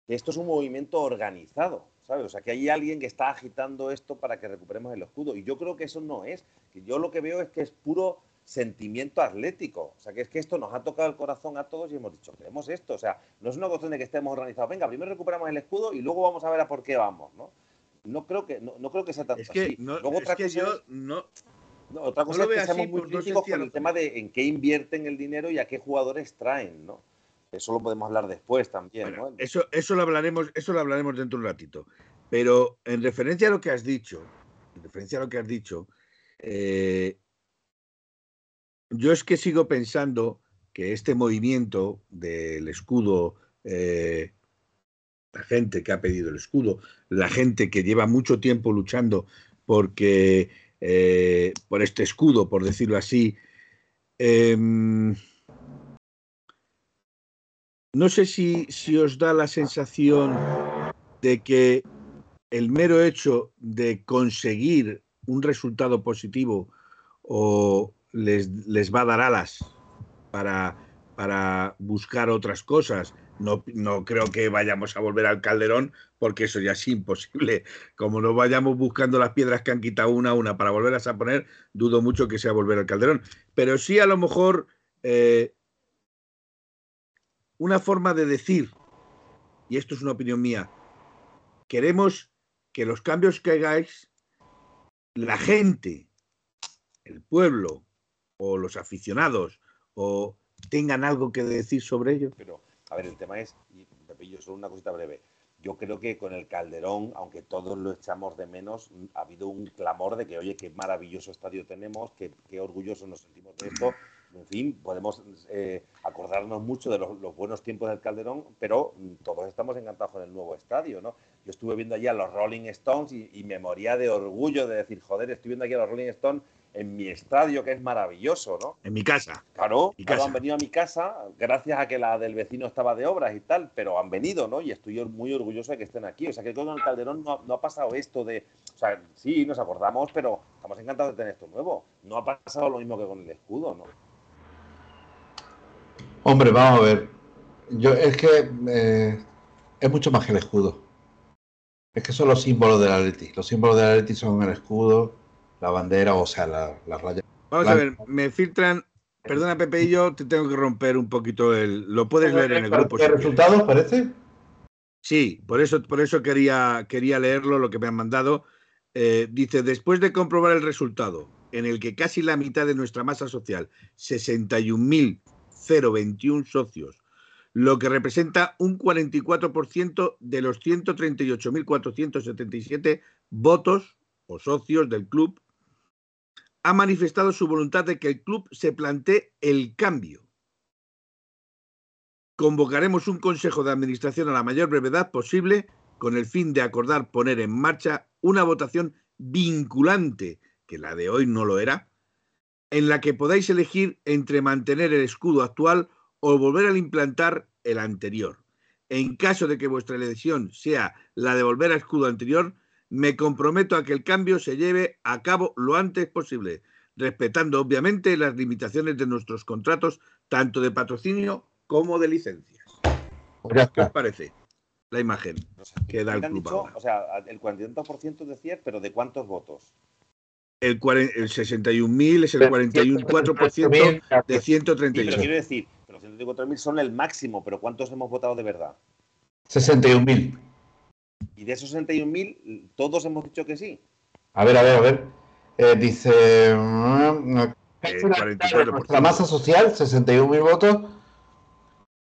Speaker 2: esto es un movimiento organizado, ¿sabes? O sea, que hay alguien que está agitando esto para que recuperemos el escudo. Y yo creo que eso no es. Yo lo que veo es que es puro sentimiento atlético. O sea, que es que esto nos ha tocado el corazón a todos y hemos dicho, queremos esto. O sea, no es una cuestión de que estemos organizados. Venga, primero recuperamos el escudo y luego vamos a ver a por qué vamos, ¿no? No creo que, no, creo que sea tanto
Speaker 1: es que, No, es que yo no...
Speaker 2: otra cosa es que seamos muy críticos con el tema de en qué invierten el dinero y a qué jugadores traen, ¿no? Eso lo podemos hablar después también. ¿no?
Speaker 1: Eso, eso, lo hablaremos, eso lo hablaremos dentro de un ratito. Pero en referencia a lo que has dicho, en referencia a lo que has dicho, eh, yo es que sigo pensando que este movimiento del escudo, eh, la gente que ha pedido el escudo, la gente que lleva mucho tiempo luchando porque eh, por este escudo, por decirlo así, em, no sé si, si os da la sensación de que el mero hecho de conseguir un resultado positivo o les, les va a dar alas para, para buscar otras cosas. No, no, creo que vayamos a volver al Calderón porque eso ya es imposible. Como no vayamos buscando las piedras que han quitado una a una para volverlas a poner, dudo mucho que sea volver al Calderón. Pero sí a lo mejor eh, una forma de decir, y esto es una opinión mía, queremos que los cambios que hagáis, la gente, el pueblo o los aficionados o tengan algo que decir sobre ello.
Speaker 2: Pero, a ver, el tema es, y solo una cosita breve. Yo creo que con el Calderón, aunque todos lo echamos de menos, ha habido un clamor de que, oye, qué maravilloso estadio tenemos, qué, qué nos sentimos de esto en fin, podemos eh, acordarnos mucho de los, buenos tiempos del Calderón, pero mm, todos estamos encantados con el nuevo estadio, ¿no? Yo estuve viendo allí a los Rolling Stones y, me moría de orgullo de decir, joder, estoy viendo aquí a los Rolling Stones en mi estadio, que es maravilloso, ¿no?
Speaker 1: En mi casa.
Speaker 2: Claro, han venido a mi casa gracias a que la del vecino estaba de obras y tal, pero han venido, ¿no? Y estoy muy orgulloso de que estén aquí. O sea, que con el Calderón no, no ha pasado esto de... O sea, sí, nos acordamos, pero estamos encantados de tener esto nuevo. No ha pasado lo mismo que con el escudo, ¿no?
Speaker 3: Hombre, vamos a ver. Yo, es que eh, es mucho más que el escudo. Es que son los símbolos del Atleti. Los símbolos del Atleti son el escudo, la bandera, o sea, la, la raya.
Speaker 1: Vamos a ver, me filtran, perdona, Pepe, y yo te tengo que romper un poquito el. Lo puedes leer en el grupo.
Speaker 3: ¿Qué resultados parece?
Speaker 1: Sí, por eso, por eso quería, quería leerlo, lo que me han mandado. Eh, dice, después de comprobar el resultado, en el que casi la mitad de nuestra masa social, 61.021 socios, lo que representa un 44% de los 138.477 votos o socios del club, ha manifestado su voluntad de que el club se plantee el cambio. Convocaremos un consejo de administración a la mayor brevedad posible con el fin de acordar poner en marcha una votación vinculante, que la de hoy no lo era, en la que podáis elegir entre mantener el escudo actual o volver a implantar el anterior. En caso de que vuestra elección sea la de volver al escudo anterior, me comprometo a que el cambio se lleve a cabo lo antes posible, respetando obviamente las limitaciones de nuestros contratos, tanto de patrocinio como de licencias. ¿Qué os parece la imagen que da el club
Speaker 2: O sea, el 40% decía, pero ¿de cuántos votos?
Speaker 1: El, el 61.000 es el 41,4% de 138.
Speaker 2: pero quiero decir, los 134.000 son el máximo, pero ¿cuántos hemos votado de verdad?
Speaker 3: 61.000.
Speaker 2: Y de esos 61.000, todos hemos dicho que sí.
Speaker 3: A ver, a ver, a ver. Eh, dice. Eh, la masa social, 61.000 votos.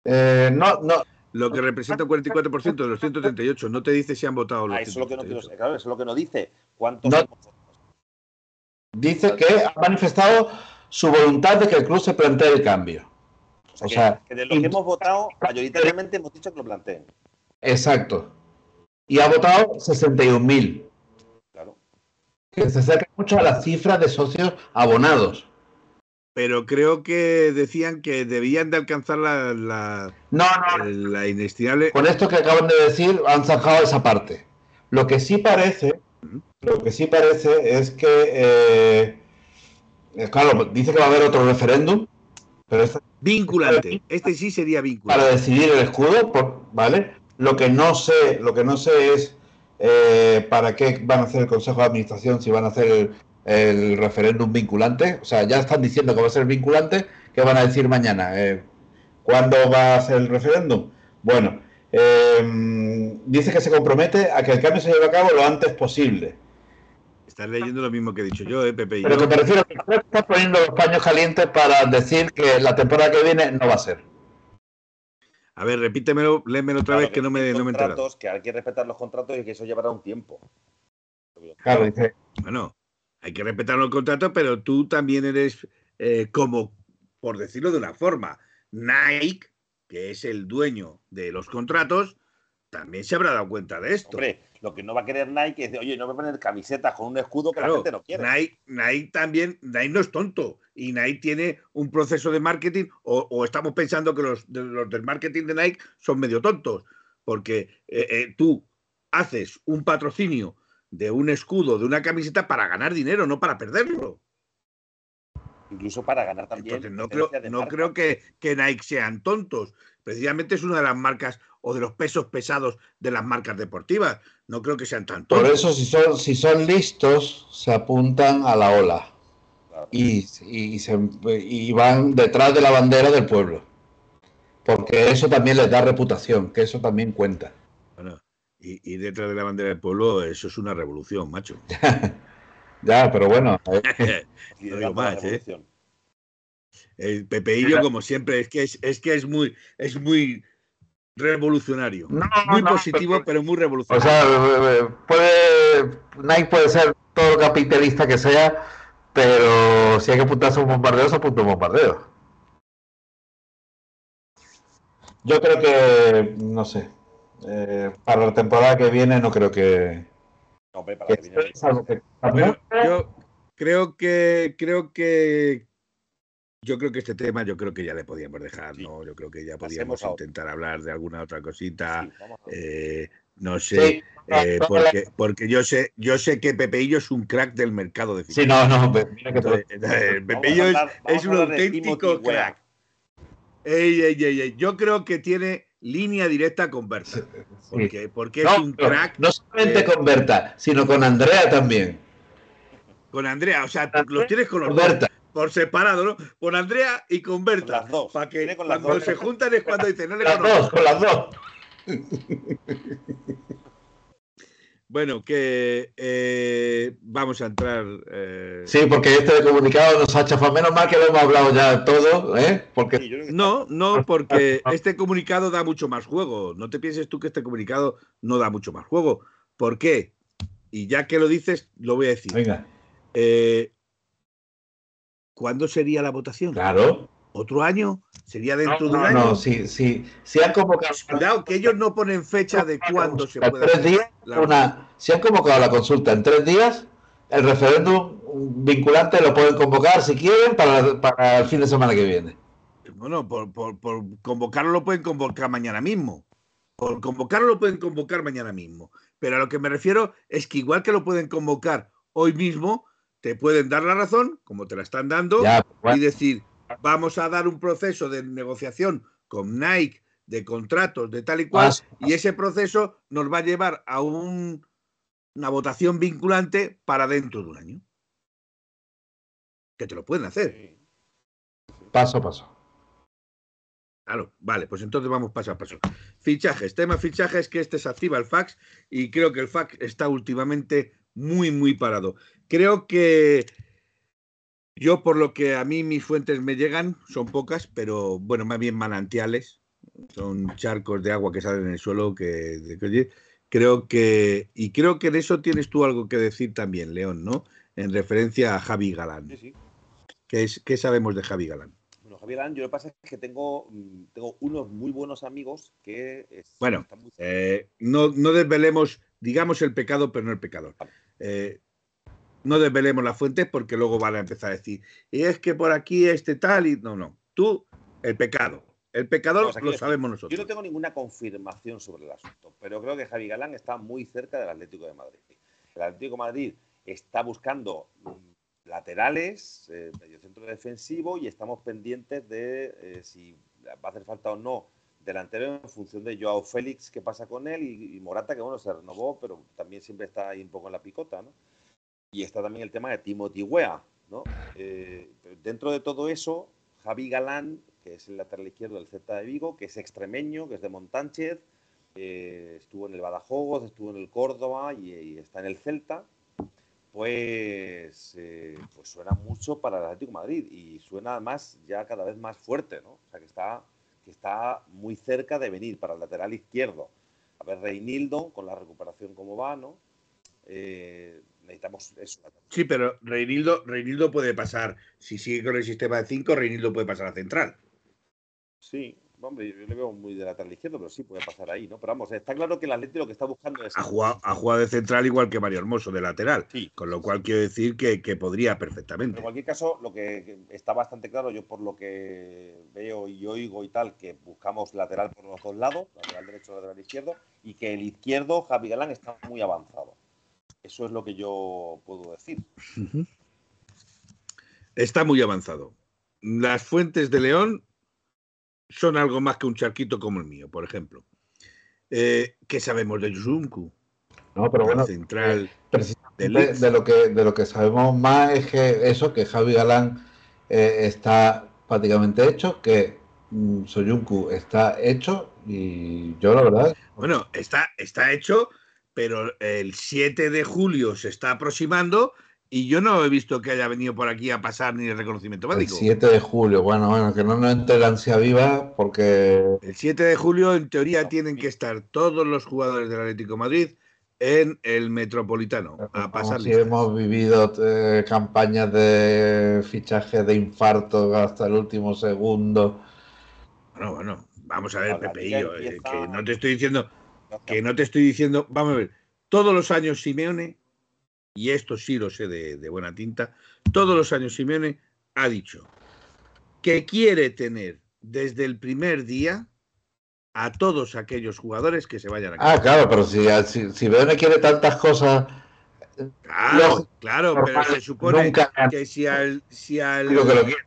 Speaker 3: Eh, no, no.
Speaker 1: Lo que representa el 44% de los 138. No te dice si han votado los
Speaker 2: ah, eso, es lo que no, claro, eso es lo que no dice. ¿Cuántos hemos votado?
Speaker 3: Dice que ha manifestado su voluntad de que el club se plantee el cambio.
Speaker 2: O sea, que, de lo que hemos votado, mayoritariamente hemos dicho que lo planteen.
Speaker 3: Exacto y ha votado 61.000. Claro. Que se acerca mucho a las cifras de socios abonados.
Speaker 1: Pero creo que decían que debían de alcanzar la, la,
Speaker 3: no, no,
Speaker 1: la inestimable.
Speaker 3: Con esto que acaban de decir, han sacado esa parte. Lo que sí parece, lo que sí parece es que, eh, claro, dice que va a haber otro referéndum, pero este,
Speaker 1: vinculante. Este sí sería vinculante.
Speaker 3: Para decidir el escudo, ¿vale? Lo que no sé, lo que no sé es eh, para qué van a hacer el Consejo de Administración, si van a hacer el, referéndum vinculante. O sea, ya están diciendo que va a ser vinculante. ¿Qué van a decir mañana? Eh, ¿Cuándo va a ser el referéndum? Bueno, eh, dice que se compromete a que el cambio se lleve a cabo lo antes posible.
Speaker 1: Estás leyendo lo mismo que he dicho yo, ¿eh, Pepe?
Speaker 3: Pero que te refiero que estás poniendo los paños calientes para decir que la temporada que viene no va a ser.
Speaker 1: A ver, repítemelo, léemelo otra vez que, no me, no me
Speaker 2: Que hay que respetar los contratos y que eso llevará un tiempo.
Speaker 3: Claro, dice.
Speaker 1: Bueno, hay que respetar los contratos, pero tú también eres eh, como, por decirlo de una forma, Nike, que es el dueño de los contratos, también se habrá dado cuenta de esto.
Speaker 2: Hombre, lo que no va a querer Nike es de, oye, no voy a poner camisetas con un escudo que la gente no quiere.
Speaker 1: Nike, Nike, también, Nike no es tonto. Y Nike tiene un proceso de marketing, o, estamos pensando que los, los, del marketing de Nike son medio tontos. Porque eh, eh, tú haces un patrocinio de un escudo, de una camiseta para ganar dinero, no para perderlo.
Speaker 2: Incluso para ganar también.
Speaker 1: Entonces, no creo, no creo que, que Nike sean tontos. Precisamente es una de las marcas o de los pesos pesados de las marcas deportivas. No creo que sean tanto.
Speaker 3: Por eso, si son, si son listos, se apuntan a la ola y, y, van detrás de la bandera del pueblo. Porque eso también les da reputación, que eso también cuenta.
Speaker 1: Bueno, y, detrás de la bandera del pueblo, eso es una revolución, macho.
Speaker 3: ya, pero bueno.
Speaker 1: no digo más, ¿eh? El Pepeillo, como siempre, es que es, es que es muy, es muy revolucionario. muy positivo, pero, muy revolucionario.
Speaker 3: O sea, puede, Nike puede ser todo capitalista que sea, pero si hay que apuntarse a un bombardeo, se apunta un bombardeo. Yo creo que, no sé, eh, para la temporada que viene no creo que...
Speaker 1: No, para que viene. yo creo que creo que yo creo que este tema, yo creo que ya le podíamos dejar, ¿no? Yo creo que ya podíamos intentar hablar de alguna otra cosita. Eh, no sé, eh, porque, porque yo sé, yo sé que Pepeillo es un crack del mercado de
Speaker 3: Sí, no, no,
Speaker 1: eh, Pepeillo es, un auténtico crack. Ey, ey, ey, yo creo que tiene línea directa con Berta. Porque, porque es un crack.
Speaker 3: No solamente con Berta, sino con Andrea también.
Speaker 1: Con Andrea, o sea, lo tienes con los Berta por separado, ¿no? Con Andrea y con Berta.
Speaker 2: las dos.
Speaker 1: Para que
Speaker 2: con las
Speaker 1: cuando
Speaker 2: dos.
Speaker 1: se juntan es cuando dicen, no le
Speaker 3: Las
Speaker 1: conozco.
Speaker 3: dos, con las dos.
Speaker 1: Bueno, que eh, vamos a entrar. eh,
Speaker 3: Sí, porque este comunicado nos ha chafado. Menos mal que lo hemos hablado ya todo, ¿eh? Porque
Speaker 1: No, no, porque este comunicado da mucho más juego. No te pienses tú que este comunicado no da mucho más juego. ¿Por qué? Y ya que lo dices, lo voy a decir.
Speaker 3: Venga,
Speaker 1: Eh, ¿Cuándo sería la votación?
Speaker 3: claro.
Speaker 1: ¿Otro año? ¿Sería dentro de un
Speaker 3: No,
Speaker 1: año?
Speaker 3: no, sí, sí. Si han convocado.
Speaker 1: Cuidado, que ellos no ponen fecha de cuándo se puede
Speaker 3: tres días,
Speaker 1: la-
Speaker 3: una, si han convocado la consulta en tres días, el referéndum vinculante lo pueden convocar si quieren para, para el fin de semana que viene.
Speaker 1: Bueno, por, por- por convocarlo lo pueden convocar mañana mismo. Por convocarlo lo pueden convocar mañana mismo. Pero a lo que me refiero es que igual que lo pueden convocar hoy mismo, te pueden dar la razón, como te la están dando,
Speaker 3: Ya,
Speaker 1: y decir, vamos a dar un proceso de negociación con Nike, de contratos, de tal y cual, y ese proceso nos va a llevar a un- una votación vinculante para dentro de un año. Que te lo pueden hacer.
Speaker 3: paso, paso.
Speaker 1: Claro, vale, pues entonces vamos paso a paso. Fichajes, tema fichajes que este se activa el fax y creo que el fax está últimamente muy, muy parado. Creo que yo, por lo que a mí mis fuentes me llegan, son pocas, pero bueno, más bien manantiales. Son charcos de agua que salen en el suelo que, creo que, y creo que de eso tienes tú algo que decir también, León, ¿no? En referencia a Javi Galán.
Speaker 2: Sí, sí.
Speaker 1: ¿Qué, es, qué sabemos de Javi Galán?
Speaker 2: Bueno, Javier Alán, yo lo que pasa es que tengo, mm, tengo unos muy buenos amigos que es-
Speaker 1: Bueno,
Speaker 2: están muy
Speaker 1: Eh, no, no desvelemos, digamos el pecado, pero no el pecador. Eh, no desvelemos las fuentes porque luego van a empezar a decir, y es que por aquí este tal y no, no. Tú, el pecado. El pecador lo sabemos
Speaker 2: Yo
Speaker 1: osotros.
Speaker 2: no tengo ninguna confirmación sobre el asunto, pero creo que Javi Galán está muy cerca del Atlético de Madrid. El Atlético de Madrid está buscando mm, laterales, eh, mediocentro defensivo y estamos pendientes de eh, si va a hacer falta o no delantero en función de Joao Félix, qué pasa con él, y, y Morata, que bueno, se renovó, pero también siempre está ahí un poco en la picota, ¿no? Y está también el tema de Timothy Weah, ¿no? Eh, dentro de todo eso, Javi Galán, que es el lateral izquierdo del Celta de Vigo, que es extremeño, que es de Montánchez, eh, estuvo en el Badajoz, estuvo en el Córdoba y, está en el Celta, pues, eh, pues suena mucho para el Atlético Madrid y suena además ya cada vez más fuerte, ¿no? O sea, que está, que está muy cerca de venir para el lateral izquierdo. A ver, Reinildo, con la recuperación cómo va, ¿no? Necesitamos eso.
Speaker 1: Sí, pero Reinildo, Reinildo puede pasar, si sigue con el sistema de 5, Reinildo puede pasar a central.
Speaker 2: Sí, hombre, yo le veo muy de lateral izquierdo, pero sí puede pasar ahí, ¿no? Pero vamos, está claro que el Atlético lo que está buscando es...
Speaker 1: Ha jugado, ha jugado de central igual que Mario Hermoso, de lateral.
Speaker 2: Sí,
Speaker 1: Con lo cual quiero decir que, que podría
Speaker 2: Pero
Speaker 1: perfectamente.
Speaker 2: en cualquier caso, lo que que está bastante claro, yo por lo que veo y oigo y tal, que buscamos lateral por los dos lados, lateral derecho, lateral izquierdo, y que el izquierdo, Javi Galán, está muy avanzado. Eso es lo que yo puedo decir.
Speaker 1: Está muy avanzado. Las fuentes de León son algo más que un charquito como el mío, por ejemplo. Eh, ¿Qué sabemos de Yuzunku?
Speaker 3: No, pero bueno,
Speaker 1: central. de Leeds.
Speaker 3: de lo que de lo que sabemos más es que eso, que Javi Galán eh, está prácticamente hecho, que mm, Soyuncu está hecho y yo la verdad
Speaker 1: Bueno, está, está hecho, pero el 7 de julio se está aproximando y yo no he visto que haya venido por aquí a pasar ni el reconocimiento
Speaker 3: el
Speaker 1: médico.
Speaker 3: 7 de julio, bueno, bueno, que no nos entre la ansia viva porque
Speaker 1: El 7 de julio, en teoría, tienen que estar todos los jugadores del Atlético de Madrid en el Metropolitano a
Speaker 3: como
Speaker 1: pasar
Speaker 3: si hemos vivido eh, campañas de fichaje de infarto hasta el último segundo.
Speaker 1: Bueno, bueno, vamos a ver,
Speaker 2: La
Speaker 1: Pepe,
Speaker 2: liga
Speaker 1: yo, eh,
Speaker 2: empieza-
Speaker 1: que no te estoy diciendo, que no te estoy diciendo, vamos a ver, todos los años Simeone, y esto sí lo sé de, de buena tinta, todos los años Simeone ha dicho que quiere tener desde el primer día a todos aquellos jugadores que se vayan a
Speaker 3: Ah, claro, pero si, si, si Beone quiere tantas cosas,
Speaker 1: Claro, claro, pero se supone
Speaker 3: nunca
Speaker 1: que si al, si al.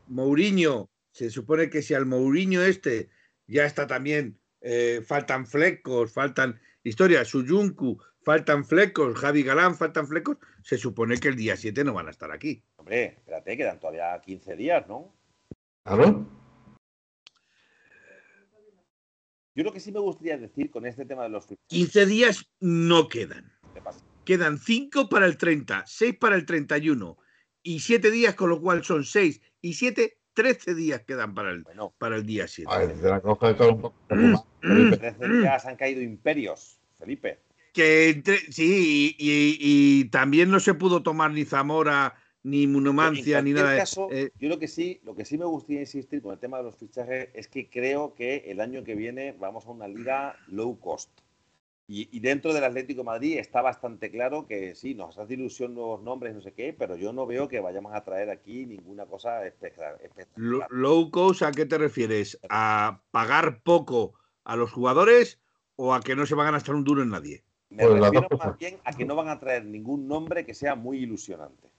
Speaker 1: Mourinho, se supone que si al Mourinho este ya está también, eh, faltan flecos, faltan historias, Suyuncu, faltan flecos, Javi Galán, faltan flecos, se supone que el día 7 no van a estar aquí.
Speaker 2: Hombre, espérate, quedan todavía 15 días, ¿no?
Speaker 3: Claro.
Speaker 2: Yo lo que sí me gustaría decir con este tema de los
Speaker 1: 15 días no quedan. Quedan 5 para el 30, 6 para el 31 y 7 días, con lo cual son 6 y 7, 13 días quedan para el, para el día 7.
Speaker 3: A ver, te la de un poco.
Speaker 2: 13 días han caído imperios, Felipe.
Speaker 1: Que entre, sí, y, y, también no se pudo tomar ni Zamora, ni Monomancia, ni nada.
Speaker 2: Caso, eh, yo lo que sí, lo que sí me gustaría insistir con el tema de los fichajes es que creo que el año que viene vamos a una liga low cost. Y, dentro del Atlético de Madrid está bastante claro que sí, nos hace ilusión nuevos nombres, no sé qué, pero yo no veo que vayamos a traer aquí ninguna cosa especial.
Speaker 1: Low cost, ¿a qué te refieres? ¿A pagar poco a los jugadores o a que no se van a gastar un duro en nadie?
Speaker 2: Me pues refiero más bien a que no van a traer ningún nombre que sea muy ilusionante.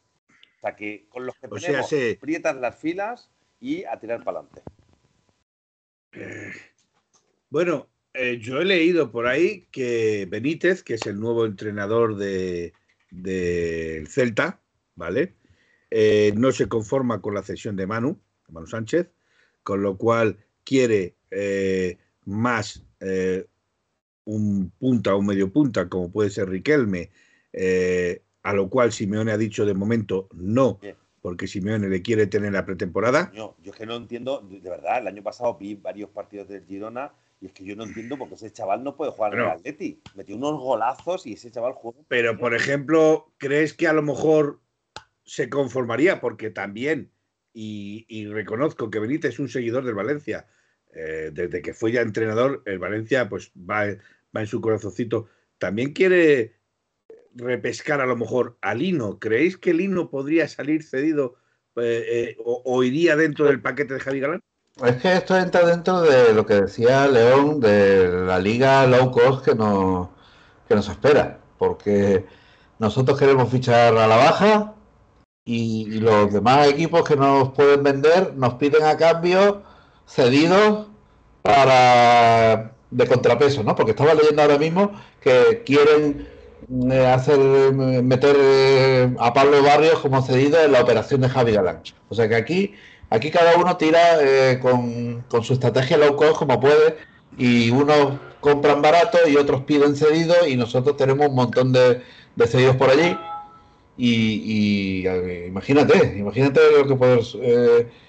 Speaker 2: O sea, que con los que tenemos, aprietas las filas y a tirar para adelante.
Speaker 1: Bueno, eh, yo he leído por ahí que Benítez, que es el nuevo entrenador del de, Celta, ¿vale? Eh, no se conforma con la cesión de Manu, Manu Sánchez, con lo cual quiere eh, más un punta o un medio punta, como puede ser Riquelme, a lo cual Simeone ha dicho de momento no, porque Simeone le quiere tener la pretemporada.
Speaker 2: No, yo es que no entiendo, de verdad, el año pasado vi varios partidos del Girona y es que yo no entiendo por qué ese chaval no puede jugar en el Atleti. Metió unos golazos y ese chaval juega.
Speaker 1: Pero, por ejemplo, ¿crees que a lo mejor se conformaría? Porque también, y, reconozco que Benítez es un seguidor del Valencia, eh, desde que fue ya entrenador, el Valencia pues va, va en su corazoncito. También quiere repescar a lo mejor a Lino. ¿Creéis que Lino podría salir cedido eh, eh, o, iría dentro del paquete de Javi Galán?
Speaker 3: Es que esto entra dentro de lo que decía León de la liga low cost que nos, que nos espera, porque nosotros queremos fichar a la baja y, los demás equipos que nos pueden vender nos piden a cambio cedidos para de contrapeso, ¿no? Porque estaba leyendo ahora mismo que quieren eh, hacer meter eh, a Pablo Barrios como cedido en la operación de Javi Galán. O sea que aquí, aquí cada uno tira eh, con, su estrategia low cost como puede y unos compran barato y otros piden cedido y nosotros tenemos un montón de, cedidos por allí. Y, imagínate, imagínate lo que puede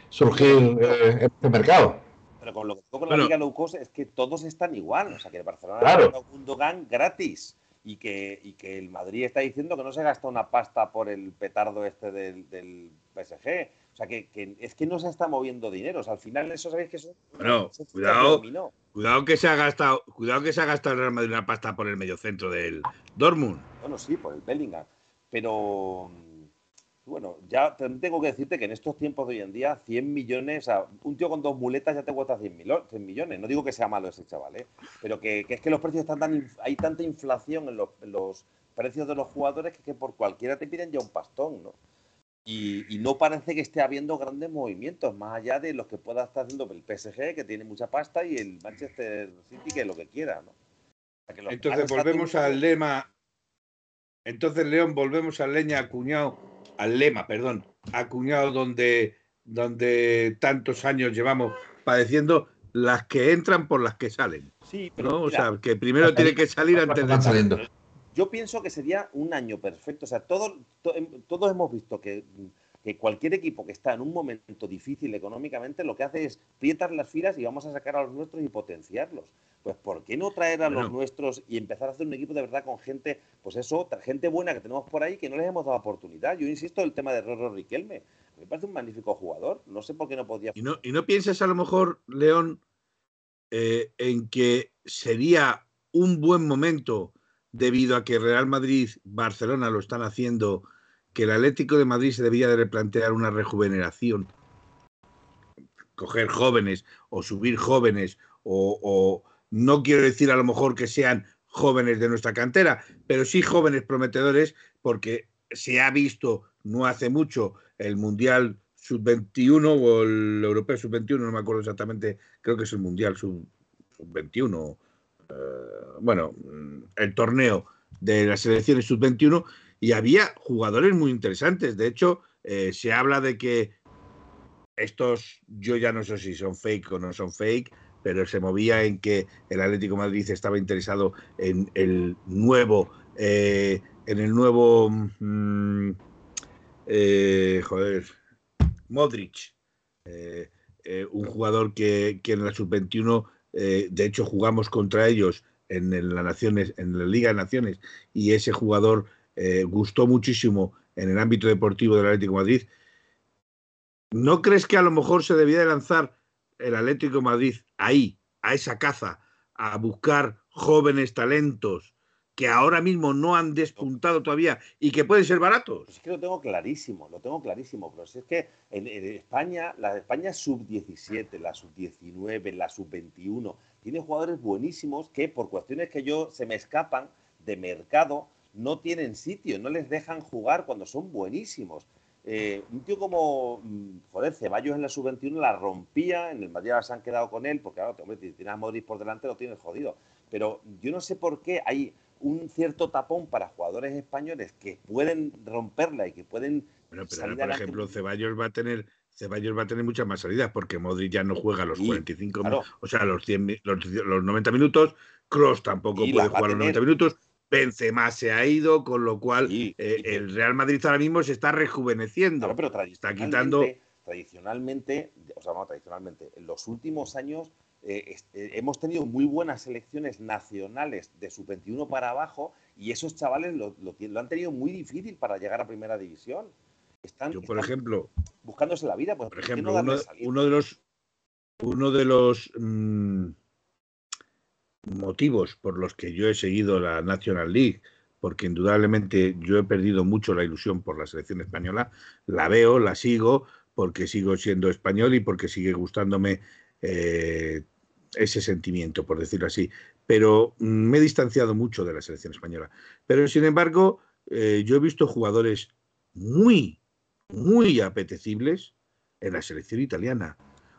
Speaker 3: surgir en este mercado.
Speaker 2: Pero con lo que con la Liga Low Cost es que todos están igual. O sea, que el Barcelona claro. un Gundogan gratis y que, y que el Madrid está diciendo que no se gasta una pasta por el petardo este del, del PSG. Sea, que, que, es que no se está moviendo dinero. O sea, al final eso sabéis que eso...
Speaker 1: Bueno, cuidado, cuidado que se ha gastado, cuidado que se ha gastado el Real Madrid una pasta por el mediocentro del Dortmund.
Speaker 2: Bueno, sí, por el Bellingham. Pero bueno, ya tengo que decirte que en estos tiempos de hoy en día, 100 millones, o un tío con dos muletas ya te cuesta 100, millones. No digo que sea malo ese chaval, ¿eh? pero que, es que los precios están tan. Hay tanta inflación en los, precios de los jugadores que, por cualquiera te piden ya un pastón, ¿no? Y, no parece que esté habiendo grandes movimientos, más allá de los que pueda estar haciendo el PSG, que tiene mucha pasta, y el Manchester City, que lo que quiera, ¿no?
Speaker 1: Entonces volvemos al lema. Entonces, León, volvemos al leña acuñado al lema, perdón, acuñado donde, donde tantos años llevamos padeciendo las que entran por las que salen. Sí, pero o sea, que primero tiene que salir antes de saliendo.
Speaker 2: Yo pienso que sería un año perfecto. O sea, todos, todos hemos visto que, que, cualquier equipo que está en un momento difícil económicamente lo que hace es prietar las filas y vamos a sacar a los nuestros y potenciarlos. Pues ¿por qué no traer a los nuestros y empezar a hacer un equipo de verdad con gente, pues eso, gente buena que tenemos por ahí que no les hemos dado oportunidad? Yo insisto, el tema de Roro Riquelme, me parece un magnífico jugador, no sé por qué no podía...
Speaker 1: ¿Y no, y no piensas a lo mejor, León, eh, en que sería un buen momento debido a que Real Madrid, Barcelona lo están haciendo, que el Atlético de Madrid se debía de replantear una rejuveneración, coger jóvenes o subir jóvenes o no quiero decir a lo mejor que sean jóvenes de nuestra cantera, pero sí jóvenes prometedores porque se ha visto no hace mucho el Mundial Sub-21 o el Europeo Sub-21, no me acuerdo exactamente, creo que es el Mundial Sub-21. Eh, bueno, el torneo de las selecciones sub-21 y había jugadores muy interesantes. De hecho, eh, se habla de que estos, yo ya no sé si son fake o no son fake, pero se movía en que el Atlético Madrid estaba interesado en el nuevo, eh, en el nuevo, mm, joder, Modric, un jugador que, que, en la sub-21, de hecho, jugamos contra ellos en, la Naciones, en la Liga de Naciones y ese jugador eh, gustó muchísimo en el ámbito deportivo del Atlético Madrid. ¿No crees que a lo mejor se debía de lanzar el Atlético Madrid ahí, a esa caza, a buscar jóvenes talentos que ahora mismo no han despuntado todavía y que pueden ser baratos?
Speaker 2: es que lo tengo clarísimo, lo tengo clarísimo, pero si es que en, en España, la España sub-17, la sub-19, la sub-21, tiene jugadores buenísimos que por cuestiones que yo se me escapan de mercado no tienen sitio, no les dejan jugar cuando son buenísimos. Eh, un tío como, mm, joder, Ceballos en la sub-21 la rompía, en el Madrid se han quedado con él, porque claro, hombre, si tienes a Modric por delante lo tienes jodido. Pero yo no sé por qué hay un cierto tapón para jugadores españoles que pueden romperla y que pueden.
Speaker 1: Bueno, pero por ejemplo, Ceballos va a tener Ceballos va a tener muchas más salidas porque Modric ya no juega los 45 o sea, los, 100, los, 90 minutos. Cross tampoco puede jugar los 90 minutos. Benzema se ha ido, con lo cual eh, el Real Madrid ahora mismo se está rejuveneciendo.
Speaker 2: pero está quitando. Tradicionalmente, o sea, no, tradicionalmente, en los últimos años eh, eh, hemos tenido muy buenas selecciones nacionales de sub-21 para abajo y esos chavales lo, lo, han tenido muy difícil para llegar a primera división. Están,
Speaker 1: Yo, por ejemplo,
Speaker 2: buscándose la vida. Pues,
Speaker 1: por ejemplo, uno, de los, uno de los mm, motivos por los que yo he seguido la National League, porque indudablemente yo he perdido mucho la ilusión por la selección española, la veo, la sigo, porque sigo siendo español y porque sigue gustándome eh, ese sentimiento, por decirlo así. Pero mm, me he distanciado mucho de la selección española. Pero sin embargo, eh, yo he visto jugadores muy, muy apetecibles en la selección italiana.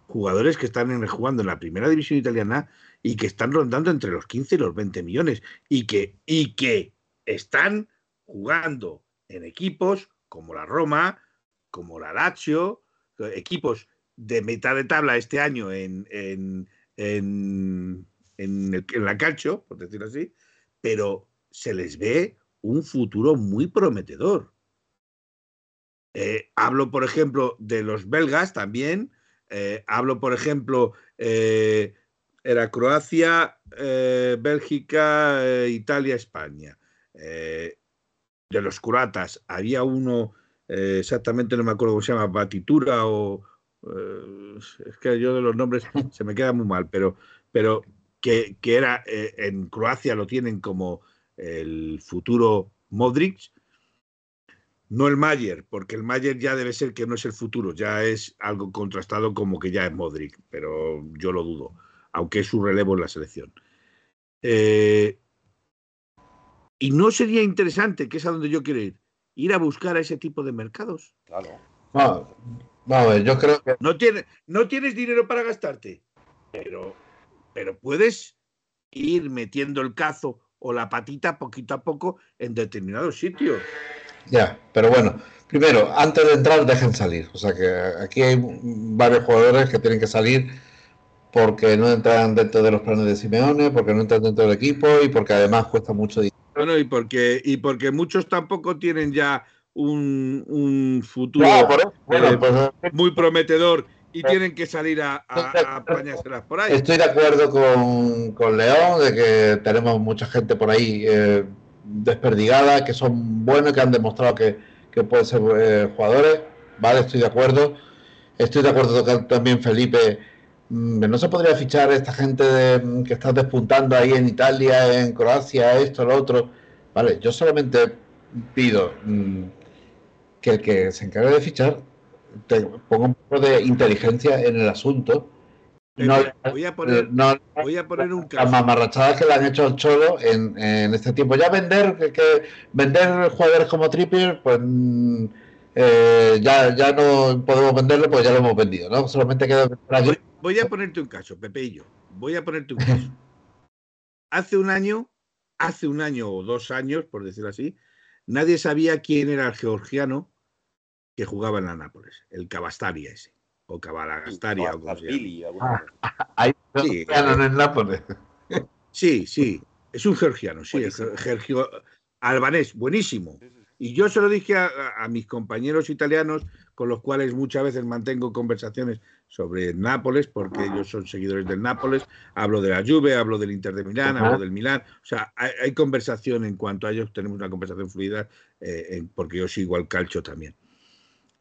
Speaker 1: Jugadores que están jugando en la primera división italiana y que están rondando entre los 15 y los 20 millones y que, y que están jugando en equipos como la Roma, como la Lazio, equipos de mitad de tabla este año en, en, en, en, la calcio, por decirlo así, pero se les ve un futuro muy prometedor. Eh, hablo, por ejemplo, de los belgas también. Eh, hablo, por ejemplo, eh, era Croacia, Bélgica, Italia, España. de los croatas había uno, exactamente no me acuerdo cómo se llama, Batitura o... es que yo de los nombres se me queda muy mal, pero, pero que, que era en Croacia lo tienen como el futuro Modric, no el Mayer, porque el Mayer ya debe ser que no es el futuro, ya es algo contrastado como que ya es Modric, pero yo lo dudo, aunque es su relevo en la selección. Eh, y no sería interesante, que es a donde yo quiero ir, ir a buscar a ese tipo de mercados.
Speaker 2: Claro.
Speaker 3: Vamos, yo creo que.
Speaker 1: No, tiene, no tienes dinero para gastarte, pero, pero puedes ir metiendo el cazo o la patita poquito a poco en determinados sitios.
Speaker 3: Ya, pero bueno, primero, antes de entrar, dejen salir. O sea que aquí hay varios jugadores que tienen que salir porque no entran dentro de los planes de Simeone, porque no entran dentro del equipo y porque además cuesta mucho dinero.
Speaker 1: Bueno, y porque, y porque muchos tampoco tienen ya un, futuro
Speaker 3: eh, pues,
Speaker 1: muy prometedor y tienen que salir a, a, por ahí.
Speaker 3: Estoy de acuerdo con, con, León, de que tenemos mucha gente por ahí eh, desperdigada, que son buenos, que han demostrado que, pueden ser eh, jugadores, ¿vale? Estoy de acuerdo. Estoy de acuerdo también, Felipe. Mm, no se podría fichar esta gente de, que está despuntando ahí en Italia, en Croacia, esto, lo otro. Vale, yo solamente pido mm, que el que se encargue de fichar te ponga un poco de inteligencia en el asunto
Speaker 1: no, voy, a poner, voy a poner un
Speaker 3: caso. Las mamarrachadas que le han hecho al Cholo en, en este tiempo. Ya vender que, vender jugadores como Trippier, pues mm, eh, ya, ya no podemos venderlo, pues ya lo hemos vendido, ¿no? Solamente queda.
Speaker 1: Voy, voy a ponerte un caso, Pepe y yo. Voy a ponerte un caso. Hace un año, hace un año o dos años, por decirlo así, nadie sabía quién era el georgiano que jugaba en la Nápoles, el Cavastaria ese, o Cabalagastaria, o llama.
Speaker 3: Hay sí, georgiano en Nápoles.
Speaker 1: Sí, sí, es un georgiano, sí, Gergio, albanés, buenísimo. Y yo se lo dije a, a, mis compañeros italianos, con los cuales muchas veces mantengo conversaciones sobre Nápoles, porque ellos son seguidores del Nápoles. Hablo de la Juve, hablo del Inter de Milán, hablo del Milán. O sea, hay, hay, conversación en cuanto a ellos, tenemos una conversación fluida, eh, en, porque yo sigo al calcio también.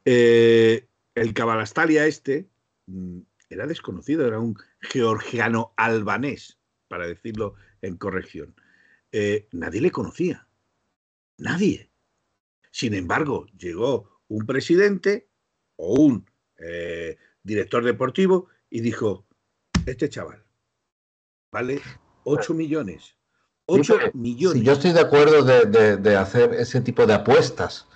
Speaker 1: Eh, el Cabalastalia este mm, era desconocido, era un georgiano albanés, para decirlo en corrección. Eh, nadie le conocía. Nadie. Sin embargo, llegó un presidente o un eh, director deportivo y dijo, este chaval vale 8 millones. 8 millones.
Speaker 3: Sí, yo estoy de acuerdo de, de, de, hacer ese tipo de apuestas.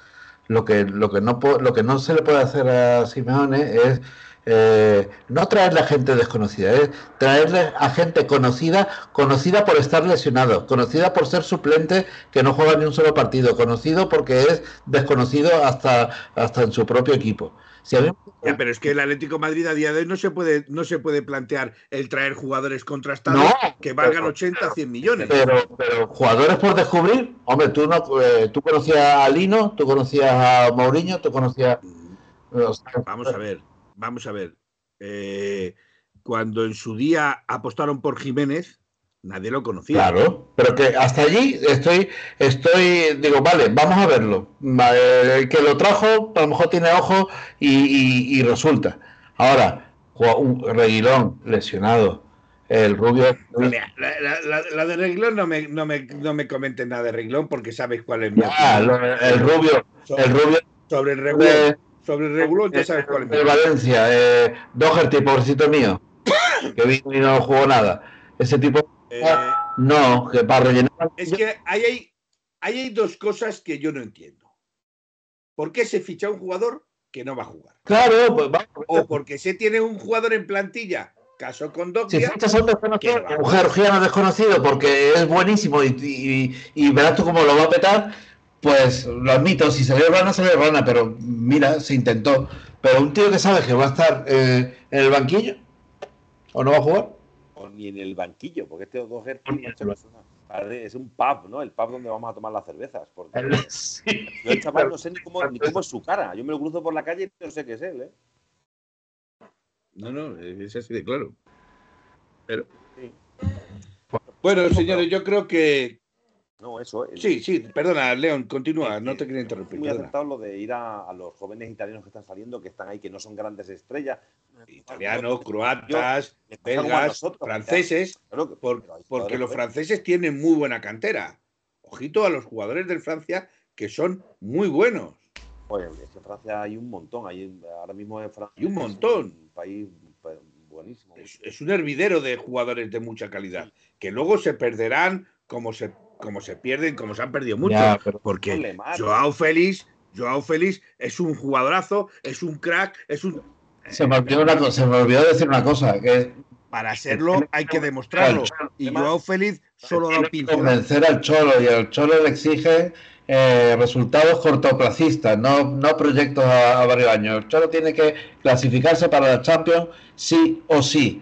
Speaker 3: Lo que, lo, que no, lo que no se le puede hacer a Simeone es eh, no traerle a gente desconocida, es traerle a gente conocida, conocida por estar lesionado, conocida por ser suplente que no juega ni un solo partido, conocido porque es desconocido hasta, hasta en su propio equipo. Si mí...
Speaker 1: ya, pero es que el Atlético Madrid a día de hoy no se puede, no se puede plantear el traer jugadores contrastados
Speaker 3: no,
Speaker 1: que valgan pero, 80, 100 millones.
Speaker 3: Pero, pero, jugadores por descubrir, hombre, tú no, eh, tú conocías a Lino, tú conocías a Mourinho, tú conocías.
Speaker 1: Vamos a ver vamos a ver, eh, cuando en su día apostaron por Jiménez, nadie lo conocía.
Speaker 3: Claro, pero que hasta allí estoy, estoy, digo, vale, vamos a verlo. El que lo trajo, a lo mejor tiene ojo y, y, y resulta. Ahora, un Reguilón lesionado, el rubio.
Speaker 1: La, la, la, la, de Reglón no me, no, me, no me comenten nada de Reglón porque sabes cuál es mi
Speaker 3: ah, el rubio.
Speaker 1: Sobre,
Speaker 3: el rubio.
Speaker 1: Sobre el regulón. Sobre el regulón, ya sabes cuál es mi
Speaker 3: El Valencia, eh, Doherty, pobrecito mío, que vino y no jugó nada. Ese tipo. Eh, no, que para rellenar.
Speaker 1: Es que ahí hay, ahí hay dos cosas que yo no entiendo. ¿Por qué se ficha un jugador que no va a jugar?
Speaker 3: Claro, pues vamos.
Speaker 1: O porque se tiene un jugador en plantilla Caso con
Speaker 3: Si fichas a un desconocido, un georgiano desconocido porque es buenísimo y, y, y, verás tú cómo lo va a petar, pues lo admito, si salió rana, salió rana, pero mira, se intentó. Pero un tío que sabe que va a estar eh, en el banquillo, ¿o no va a jugar?
Speaker 2: O ni en el banquillo, porque este dos es, es un pub, ¿no? El pub donde vamos a tomar las cervezas. Porque
Speaker 3: sí.
Speaker 2: yo el chaval no sé ni cómo, ni cómo es su cara. Yo me lo cruzo por la calle y no sé qué es él, ¿eh?
Speaker 1: No, no, es así de claro. Pero. Sí. Bueno, señores, yo creo que.
Speaker 2: No, eso. El...
Speaker 1: Sí, sí, perdona, León, continúa, no te quería interrumpir.
Speaker 2: Es muy lo de ir a, a, los jóvenes italianos que están saliendo, que están ahí, que no son grandes estrellas.
Speaker 1: Italianos, croatas, belgas, nosotros, franceses, claro que, por, porque los franceses tienen muy buena cantera. Ojito a los jugadores de Francia que son muy buenos.
Speaker 2: Oye, es que en Francia hay un montón, hay, ahora mismo en Francia.
Speaker 1: Hay un montón.
Speaker 2: Un país buenísimo.
Speaker 1: Es, es, un hervidero de jugadores de mucha calidad, que luego se perderán como se, como se pierden, como se han perdido mucho.
Speaker 3: Ya, pero
Speaker 1: porque Joao Félix, Joao Félix es un jugadorazo, es un crack, es un.
Speaker 3: Se me olvidó, una, se me olvidó decir una cosa, que
Speaker 1: para serlo hay que demostrarlo. Y Joao Félix solo da un pincel.
Speaker 3: Convencer al Cholo y al Cholo le exige eh, resultados cortoplacistas, no, no proyectos a, a, varios años. El Cholo tiene que clasificarse para la Champions sí o sí.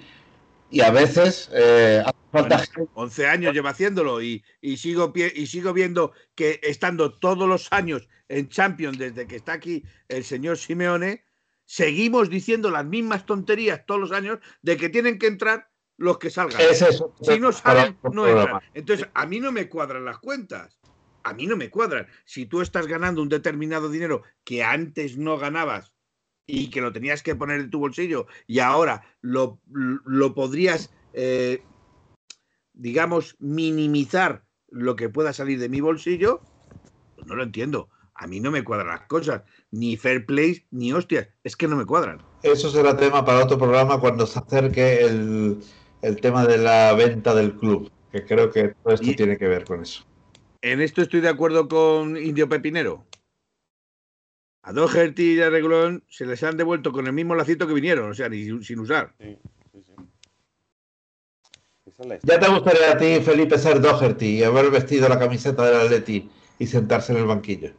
Speaker 3: Y a veces eh.
Speaker 1: Bueno, 11 años lleva haciéndolo y, y, sigo, y sigo viendo que estando todos los años en Champions desde que está aquí el señor Simeone, seguimos diciendo las mismas tonterías todos los años de que tienen que entrar los que salgan.
Speaker 3: Es eso.
Speaker 1: Si no salen, no entran. Entonces, a mí no me cuadran las cuentas a mí no me cuadran. Si tú estás ganando un determinado dinero que antes no ganabas y que lo tenías que poner en tu bolsillo y ahora lo, lo podrías, eh, digamos, minimizar lo que pueda salir de mi bolsillo, pues no lo entiendo. A mí no me cuadran las cosas, ni fair play, ni hostias, es que no me cuadran.
Speaker 3: Eso será tema para otro programa cuando se acerque el, el tema de la venta del club, que creo que todo esto y, tiene que ver con eso.
Speaker 1: En esto estoy de acuerdo con Indio Pepinero. A Doherty y a Reglón se les han devuelto con el mismo lacito que vinieron, o sea, ni sin usar.
Speaker 2: Sí,
Speaker 3: Ya te gustaría a ti, Felipe, ser Doherty y haber vestido la camiseta del Atleti y sentarse en el banquillo.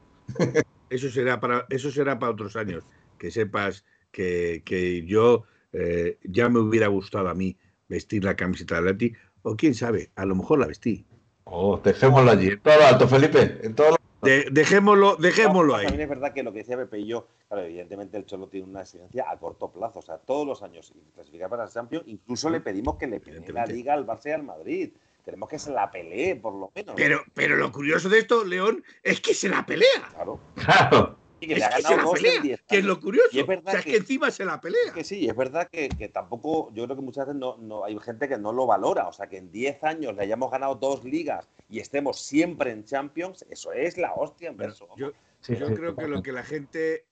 Speaker 1: Eso será para, eso será para otros años. Que sepas que, que yo eh, ya me hubiera gustado a mí vestir la camiseta del Atleti, o quién sabe, a lo mejor la vestí.
Speaker 3: Oh, dejémoslo allí, en todo lo alto, Felipe, en todo
Speaker 1: dejémoslo, dejémoslo ahí.
Speaker 2: También es verdad que lo que decía Pepe y yo, claro, evidentemente el Cholo tiene una exigencia a corto plazo, o sea, todos los años clasificar para el Champions, incluso le pedimos que le pelee la Liga al Barça y al Madrid. Queremos que se la pelee, por lo menos.
Speaker 1: Pero, pero lo curioso de esto, León, es que se la pelea.
Speaker 2: Claro.
Speaker 3: Claro
Speaker 1: que, es que se la pelea, que es lo curioso. es verdad o sea, que, es que encima se la pelea.
Speaker 2: que sí, es verdad que, que, tampoco, yo creo que muchas veces no, no, hay gente que no lo valora. O sea, que en 10 años le hayamos ganado dos ligas y estemos siempre en Champions, eso es la hostia en verso.
Speaker 1: Yo, yo creo que lo que la gente,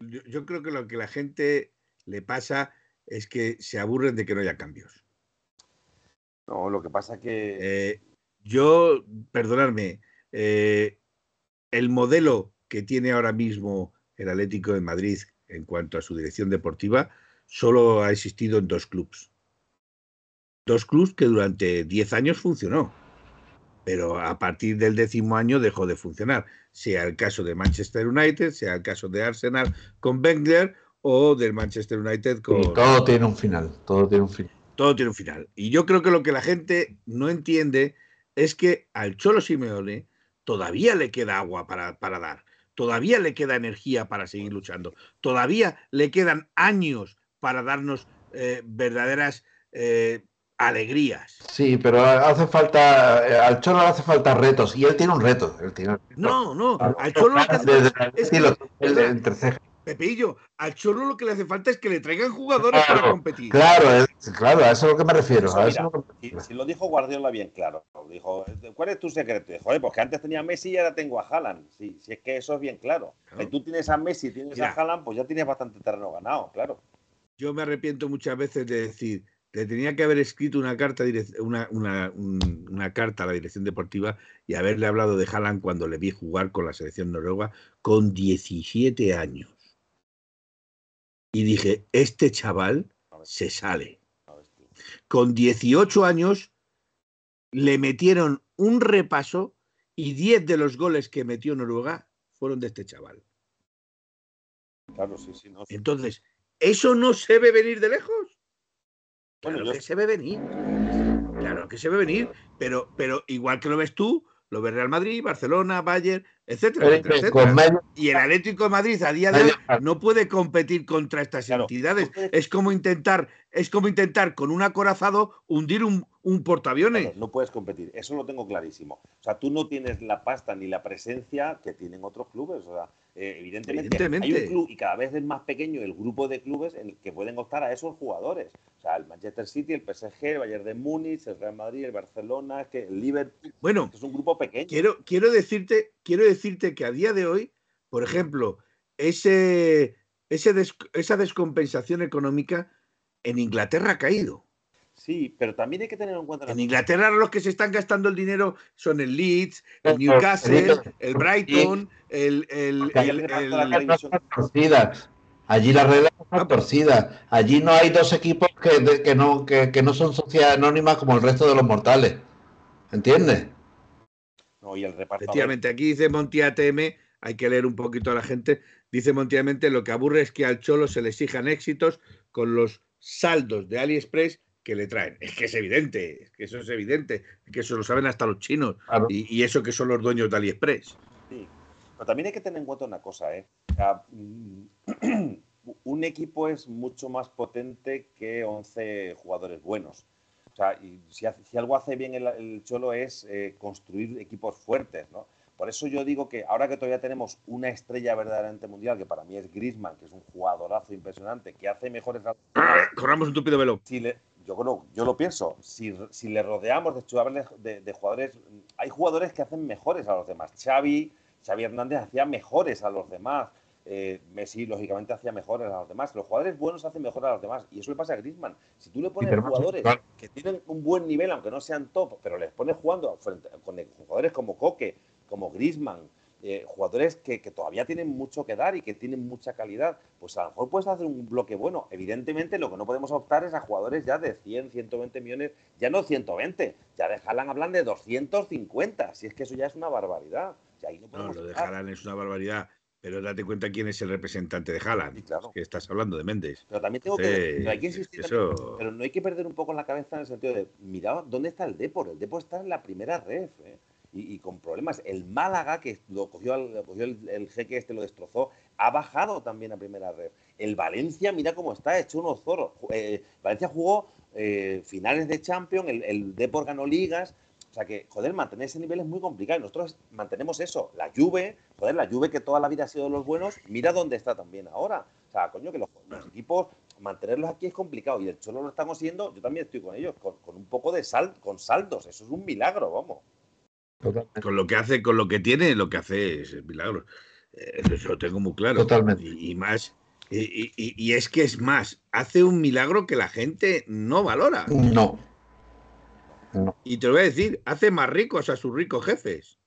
Speaker 1: yo, yo creo que lo que la gente le pasa es que se aburren de que no haya cambios.
Speaker 2: No, lo que pasa que.
Speaker 1: Eh, yo, perdonadme, eh, el modelo que tiene ahora mismo el Atlético de Madrid en cuanto a su dirección deportiva solo ha existido en dos clubes. Dos clubes que durante 10 años funcionó, pero a partir del décimo año dejó de funcionar, sea el caso de Manchester United, sea el caso de Arsenal con Wenger o del Manchester United con...
Speaker 3: Y todo tiene un final, todo tiene un final.
Speaker 1: Todo tiene un final. Y yo creo que lo que la gente no entiende es que al Cholo Simeone todavía le queda agua para, para dar todavía le queda energía para seguir luchando, todavía le quedan años para darnos eh, verdaderas eh, alegrías.
Speaker 3: Sí, pero hace falta, eh, al Cholo le hace falta retos y él tiene un reto.
Speaker 1: No, no, al Cholo lo que hace Pepillo, al Cholo lo que le hace falta es que le traigan jugadores para competir.
Speaker 3: Claro, claro, a eso es lo que me refiero.
Speaker 2: si, lo dijo Guardiola bien claro, dijo, ¿cuál es tu secreto? Dijo, pues que antes tenía a Messi y ahora tengo a Haaland. Sí, si es que eso es bien claro. Si tú tienes a Messi y tienes a Haaland, pues ya tienes bastante terreno ganado, claro.
Speaker 1: Yo me arrepiento muchas veces de decir, le tenía que haber escrito una carta, una, una, una, carta a la dirección deportiva y haberle hablado de Haaland cuando le vi jugar con la selección noruega con 17 años y dije, este chaval se sale. Con 18 años le metieron un repaso y 10 de los goles que metió Noruega fueron de este chaval.
Speaker 2: Claro, sí, sí,
Speaker 1: Entonces, ¿eso no se ve venir de lejos? Claro que se ve venir. Claro que se ve venir, pero, pero igual que lo ves tú, lo ve Real Madrid, Barcelona, Bayern, etcétera, etcétera, Y el Atlético de Madrid a día de hoy no puede competir contra estas entidades. Es como intentar, es como intentar con un acorazado hundir un, un portaaviones.
Speaker 2: no puedes competir, eso lo tengo clarísimo. O sea, tú no tienes la pasta ni la presencia que tienen otros clubes. O sea, eh, evidentemente, hay un club y cada vez es más pequeño el grupo de clubes en el que pueden optar a esos jugadores. O sea, el Manchester City, el PSG, el Bayern de Múnich, el Real Madrid, el Barcelona, que el Liverpool.
Speaker 1: Bueno,
Speaker 2: es un grupo pequeño.
Speaker 1: Quiero, quiero, decirte, quiero decirte que a día de hoy, por ejemplo, ese, ese esa descompensación económica en Inglaterra ha caído.
Speaker 2: Sí, pero también hay que tener en cuenta.
Speaker 1: En Inglaterra los que se están gastando el dinero son el Leeds, el Newcastle, el Brighton, el. el,
Speaker 3: Allí las reglas están torcidas. Allí no hay dos equipos que, que no, que, no son sociedades anónimas como el resto de los mortales. ¿Entiendes?
Speaker 2: No, y el reparto.
Speaker 1: Efectivamente, aquí dice Monti ATM, hay que leer un poquito a la gente. Dice Monti lo que aburre es que al Cholo se le exijan éxitos con los saldos de AliExpress que le traen. Es que es evidente, es que eso es evidente, que eso lo saben hasta los chinos y, eso que son los dueños de AliExpress.
Speaker 2: Sí, pero también hay que tener en cuenta una cosa, ¿eh? Mm, un equipo es mucho más potente que 11 jugadores buenos. O sea, y si, algo hace bien el, Cholo es eh, construir equipos fuertes, ¿no? Por eso yo digo que ahora que todavía tenemos una estrella verdaderamente mundial, que para mí es Grisman, que es un jugadorazo impresionante, que hace mejores...
Speaker 1: Corramos un tupido velo.
Speaker 2: Si yo, yo lo pienso, si, le rodeamos de, de, jugadores, hay jugadores que hacen mejores a los demás. Xavi, Xavi Hernández hacía mejores a los demás. Eh, Messi, lógicamente, hacía mejores a los demás. Los jugadores buenos hacen mejores a los demás. Y eso le pasa a Griezmann. Si tú le pones jugadores que tienen un buen nivel, aunque no sean top, pero les pones jugando frente, con, jugadores como Coque, como Griezmann, eh, jugadores que, todavía tienen mucho que dar y que tienen mucha calidad, pues a lo mejor puedes hacer un bloque bueno. Evidentemente, lo que no podemos optar es a jugadores ya de 100, 120 millones, ya no 120, ya de Haaland hablan de 250, si es que eso ya es una barbaridad.
Speaker 1: no, lo de Haaland es una barbaridad. Pero date cuenta quién es el representante de Haaland. Que estás hablando de Méndez.
Speaker 2: Pero también tengo que. hay que insistir. pero no hay que perder un poco la cabeza en el sentido de. Mira, ¿dónde está el Depor? El Depor está en la primera red. ¿eh? Y, con problemas. El Málaga, que lo cogió, el, jeque este, lo destrozó, ha bajado también a primera red. El Valencia, mira cómo está, hecho unos zoros. Eh, Valencia jugó eh, finales de Champions, el, el Depor ganó ligas. O sea que, joder, mantener ese nivel es muy complicado. Y nosotros mantenemos eso. La Juve, joder, la Juve que toda la vida ha sido de los buenos, mira dónde está también ahora. O sea, coño, que los, equipos, mantenerlos aquí es complicado. Y el Cholo lo está consiguiendo, yo también estoy con ellos, con, con un poco de sal, con saldos. Eso es un milagro, vamos.
Speaker 1: Con lo que hace, con lo que tiene, lo que hace es milagro. Eh, eso lo tengo muy claro.
Speaker 3: Totalmente.
Speaker 1: Y, más. Y, es que es más, hace un milagro que la gente no valora.
Speaker 3: No.
Speaker 1: Y te lo voy a decir, hace más ricos a sus ricos jefes.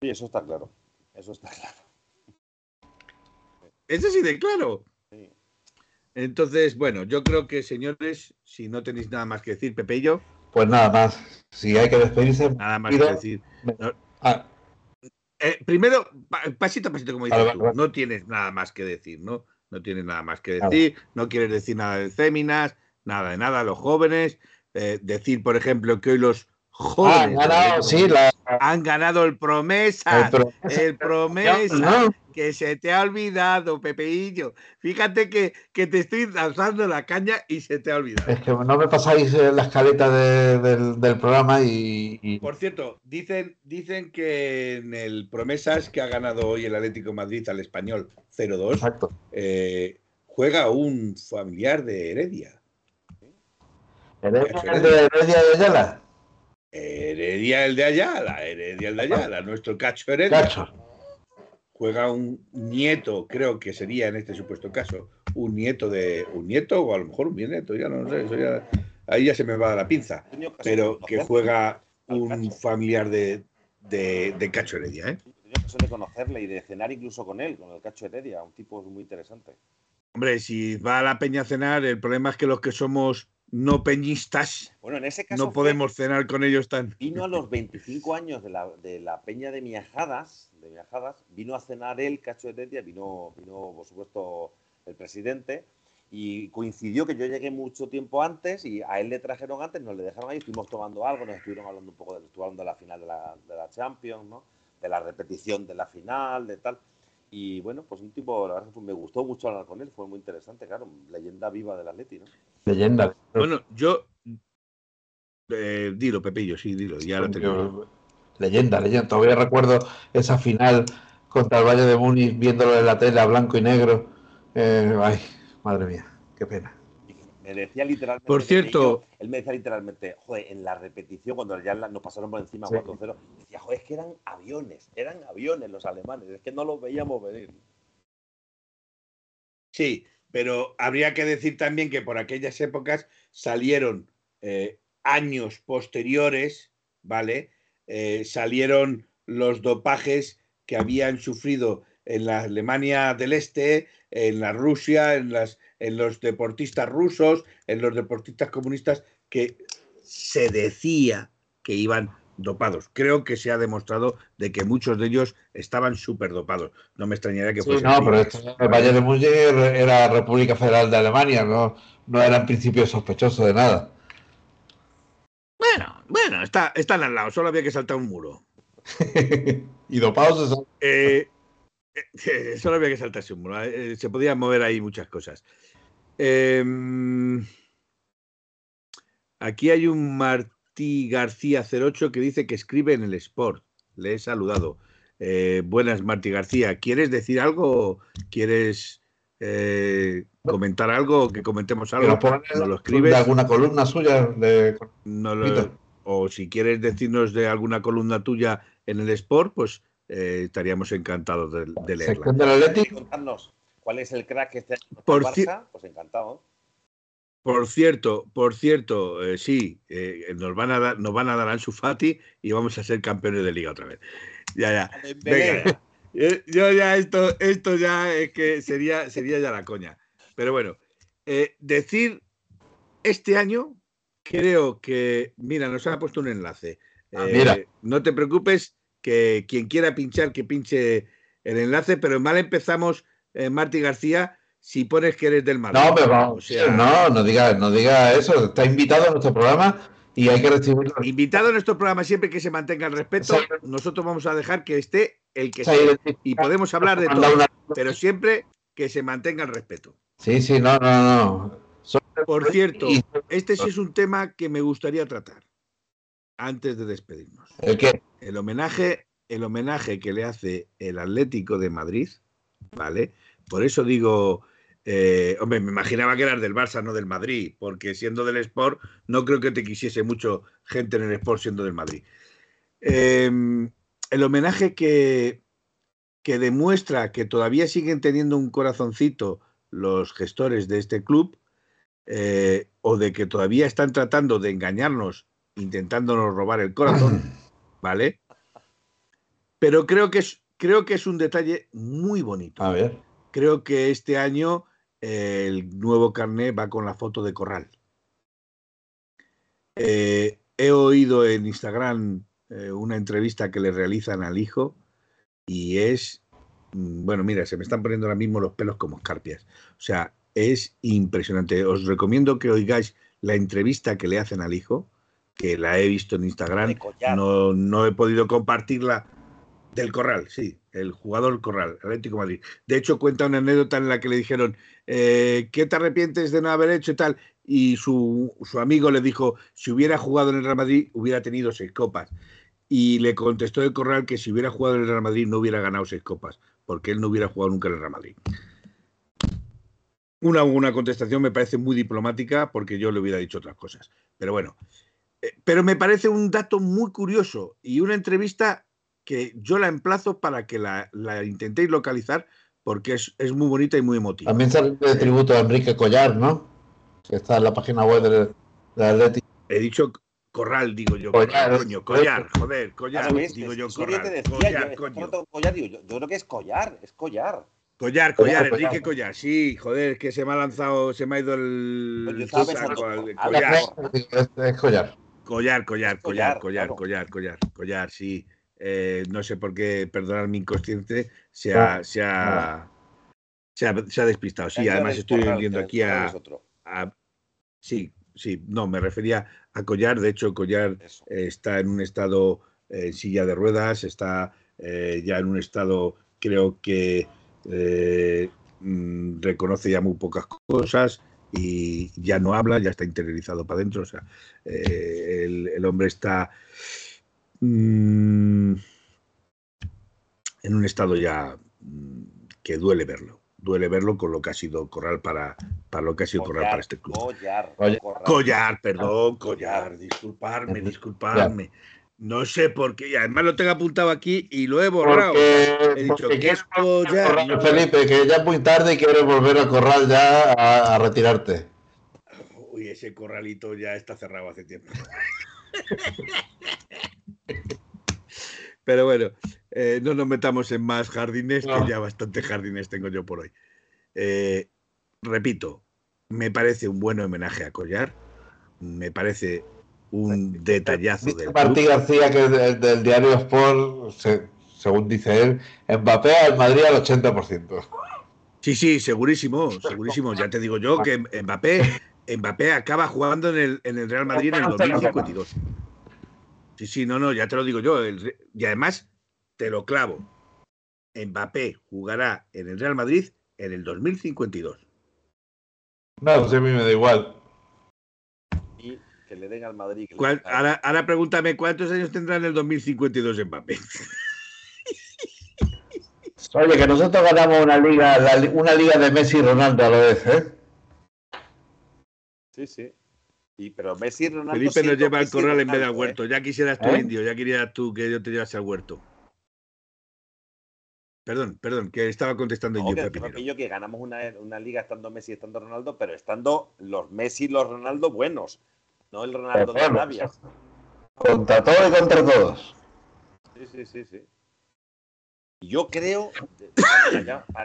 Speaker 2: Sí, eso está claro. Eso está claro.
Speaker 1: Eso sí de claro. Entonces, bueno, yo creo que, señores, si no tenéis nada más que decir, Pepe y yo.
Speaker 3: Pues nada más. Si hay que despedirse.
Speaker 1: Nada más que decir. Ah. Eh, primero, pasito a pasito, como dices tú, no tienes nada más que decir, ¿no? No tienes nada más que decir, no quieres decir nada de Féminas, nada de nada, los jóvenes. Eh, decir, por ejemplo, que hoy los jóvenes. Han ganado, el promesa. El, promesa. Que se te ha olvidado, Pepeillo. Fíjate que, que, te estoy lanzando la caña y se te ha olvidado.
Speaker 3: Es que no me pasáis eh, la escaleta del, programa y,
Speaker 1: Por cierto, dicen, dicen que en el Promesas que ha ganado hoy el Atlético Madrid al español 0-2, eh, juega un familiar de Heredia.
Speaker 3: ¿Heredia el de Heredia de Ayala?
Speaker 1: Heredia el de Ayala, Heredia el de Ayala, nuestro Cacho Heredia. Cacho. Juega un nieto, creo que sería en este supuesto caso, un nieto de. un nieto o a lo mejor un nieto, ya no sé, eso ya, ahí ya se me va la pinza. Pero que juega un familiar de, de, Cacho Heredia, ¿eh?
Speaker 2: Yo de conocerle y de cenar incluso con él, con el Cacho Heredia, un tipo muy interesante.
Speaker 1: Hombre, si va a la peña a cenar, el problema es que los que somos no peñistas.
Speaker 2: Bueno, en ese caso.
Speaker 1: No podemos cenar con ellos tan.
Speaker 2: Vino a los 25 años de la, de la peña de Miajadas, de Miajadas, vino a cenar él, Cacho de Tetia, vino, vino, por supuesto, el presidente, y coincidió que yo llegué mucho tiempo antes y a él le trajeron antes, nos le dejaron ahí, estuvimos tomando algo, nos estuvieron hablando un poco de, de la final de la, de la Champions, ¿no? De la repetición de la final, de tal. Y bueno, pues un tipo, la verdad que me gustó mucho hablar con él, fue muy interesante, claro, leyenda viva del Atleti, ¿no?
Speaker 3: Leyenda.
Speaker 1: Bueno, yo. Eh, dilo, Pepillo, sí, dilo, ya lo tengo.
Speaker 3: Leyenda, leyenda. Todavía recuerdo esa final contra el Valle de Múnich, viéndolo en la tele a blanco y negro. Eh, ay, madre mía, qué pena
Speaker 2: me decía literalmente.
Speaker 1: Por cierto.
Speaker 2: él me decía literalmente, joder, en la repetición, cuando ya nos pasaron por encima 4-0, decía, joder, es que eran aviones, eran aviones los alemanes, es que no los veíamos venir.
Speaker 1: Sí, pero habría que decir también que por aquellas épocas salieron eh, años posteriores, ¿vale? Eh, salieron los dopajes que habían sufrido en la Alemania del Este, en la Rusia, en, las, en los deportistas rusos, en los deportistas comunistas, que se decía que iban dopados. Creo que se ha demostrado de que muchos de ellos estaban súper dopados. No me extrañaría que fuese.
Speaker 3: no, pero el Valle de Múnich era República Federal de Alemania, no, no era en principio sospechoso de nada.
Speaker 1: Bueno, bueno, está, están al lado, solo había que saltar un muro.
Speaker 3: y dopados
Speaker 1: eh, eh, solo había que saltarse un muro. Eh, se podían mover ahí muchas cosas. Em, aquí hay un Martí García 08 que dice que escribe en el Sport. Le he saludado. Eh, buenas, Martí García. ¿Quieres decir algo? ¿Quieres comentar algo? ¿Que comentemos algo?
Speaker 3: ¿No lo escribes? ¿De alguna columna suya? De...
Speaker 1: o si quieres decirnos de alguna columna tuya en el Sport, pues eh, estaríamos encantados de, de leerla.
Speaker 2: cuál es el crack que está en por Barça, pues encantado.
Speaker 1: Por cierto, por cierto, eh, sí, eh, nos van a dar, nos van a dar Ansu Fati y vamos a ser campeones de liga otra vez. Ya, ya. Venga, yo ya esto, esto ya es que sería, sería ya la coña. Pero bueno, eh, decir este año, creo que, mira, nos ha puesto un enlace.
Speaker 3: Ah, mira.
Speaker 1: No te preocupes, que quien quiera pinchar, que pinche el enlace, pero mal empezamos, eh, Marti García, si pones que eres del Madrid.
Speaker 3: No, pero vamos, no, no diga, no diga eso. Está invitado a nuestro programa y hay que recibirlo.
Speaker 1: Invitado a nuestro programa siempre que se mantenga el respeto. Nosotros vamos a dejar que esté el que sea. Y podemos hablar de todo, pero siempre que se mantenga el respeto.
Speaker 3: Sí, sí, no, no, no.
Speaker 1: Por cierto, este sí es un tema que me gustaría tratar antes de despedirnos.
Speaker 3: ¿El qué?
Speaker 1: El homenaje, el homenaje que le hace el Atlético de Madrid, ¿vale? Por eso digo, eh, hombre, me imaginaba que eras del Barça, no del Madrid, porque siendo del Sport, no creo que te quisiese mucho gente en el Sport siendo del Madrid. Em, el homenaje que, que demuestra que todavía siguen teniendo un corazoncito los gestores de este club, eh, o de que todavía están tratando de engañarnos, intentándonos robar el corazón, ¿vale? Pero creo que es, creo que es un detalle muy bonito.
Speaker 3: A ver.
Speaker 1: Creo que este año eh, el nuevo carnet va con la foto de Corral. Eh, he oído en Instagram una entrevista que le realizan al hijo y es, mm, bueno, mira, se me están poniendo ahora mismo los pelos como escarpias. O sea, es impresionante. Os recomiendo que oigáis la entrevista que le hacen al hijo, que la he visto en Instagram. No, no he podido compartirla. Del Corral, sí, el jugador Corral, Atlético Madrid. De hecho, cuenta una anécdota en la que le dijeron, eh, ¿qué te arrepientes de no haber hecho y tal? Y su, su, amigo le dijo, si hubiera jugado en el Real Madrid, hubiera tenido seis copas. Y le contestó el Corral que si hubiera jugado en el Real Madrid, no hubiera ganado seis copas, porque él no hubiera jugado nunca en el Real Madrid. Una, una contestación me parece muy diplomática porque yo le hubiera dicho otras cosas. Pero bueno, pero me parece un dato muy curioso y una entrevista que yo la emplazo para que la, la intentéis localizar porque es, es, muy bonita y muy emotiva.
Speaker 3: También sale de tributo a Enrique Collar, ¿no? Que está en la página web de, de Atlético.
Speaker 1: He dicho Corral, digo yo. Collar, coño, Collar, joder, Collar, digo yo, Corral.
Speaker 2: Collar, coño. Collar, digo, yo, yo creo que es Collar, es Collar.
Speaker 1: Collar, collar, Enrique Collar, sí, joder, que se me ha lanzado, se me ha ido el.
Speaker 3: collar. Es collar.
Speaker 1: Collar, collar, collar, collar, collar, collar, collar, sí. Eh, no sé por qué, perdonar mi inconsciente, se ha, se ha, se ha, se ha despistado. Sí, además estoy viendo aquí a, a, Sí, sí, no, me refería a Collar. De hecho, Collar eh, está en un estado en eh, silla de ruedas, está eh, ya en un estado, creo que mm, reconoce ya muy pocas cosas y ya no habla, ya está interiorizado para adentro. O sea, eh, el, el, hombre está mmm, en un estado ya mmm, que duele verlo. Duele verlo con lo que ha sido Corral para, para lo que ha sido Collar, Corral para este club.
Speaker 2: Collar,
Speaker 1: collar, collar perdón, Collar, disculparme, disculparme. No sé por qué, además lo tengo apuntado aquí y lo he borrado.
Speaker 3: Porque,
Speaker 1: he dicho que es collar.
Speaker 3: Felipe, que ya es muy tarde y quieres volver al corral ya a, a, retirarte.
Speaker 1: Uy, ese corralito ya está cerrado hace tiempo. Pero bueno, eh, no nos metamos en más jardines, no. que ya bastantes jardines tengo yo por hoy. Eh, repito, me parece un buen homenaje a Collar. Me parece un detallazo
Speaker 3: del Martí García, que es del, del diario Sport, se, según dice él, Mbappé al Madrid al 80%.
Speaker 1: Sí, sí, segurísimo, segurísimo. Ya te digo yo que Mbappé, Mbappé acaba jugando en el, en el Real Madrid en el 2052. Sí, sí, no, no, ya te lo digo yo. El, y además, te lo clavo. Mbappé jugará en el Real Madrid en el 2052.
Speaker 3: No, pues a mí me da igual
Speaker 2: que le den al Madrid.
Speaker 1: ¿Cuál, ahora, ahora, pregúntame, ¿cuántos años tendrá en el 2052 Mbappé?
Speaker 3: Oye, que nosotros ganamos una liga, la, una liga de Messi y Ronaldo a la vez, ¿eh?
Speaker 2: Sí, sí. Y, pero Messi y Ronaldo.
Speaker 1: Felipe nos lleva al corral en vez de al huerto. ¿eh? Ya quisieras tú, ¿Eh? indio, ya querías tú que yo te llevase al huerto. Perdón, perdón, que estaba contestando
Speaker 2: no, yo. Que, yo que ganamos una, una, liga estando Messi y estando Ronaldo, pero estando los Messi y los Ronaldo buenos. No el Ronaldo de Arabia.
Speaker 3: Contra todo y contra todos.
Speaker 2: Sí, sí, sí, sí. Yo creo,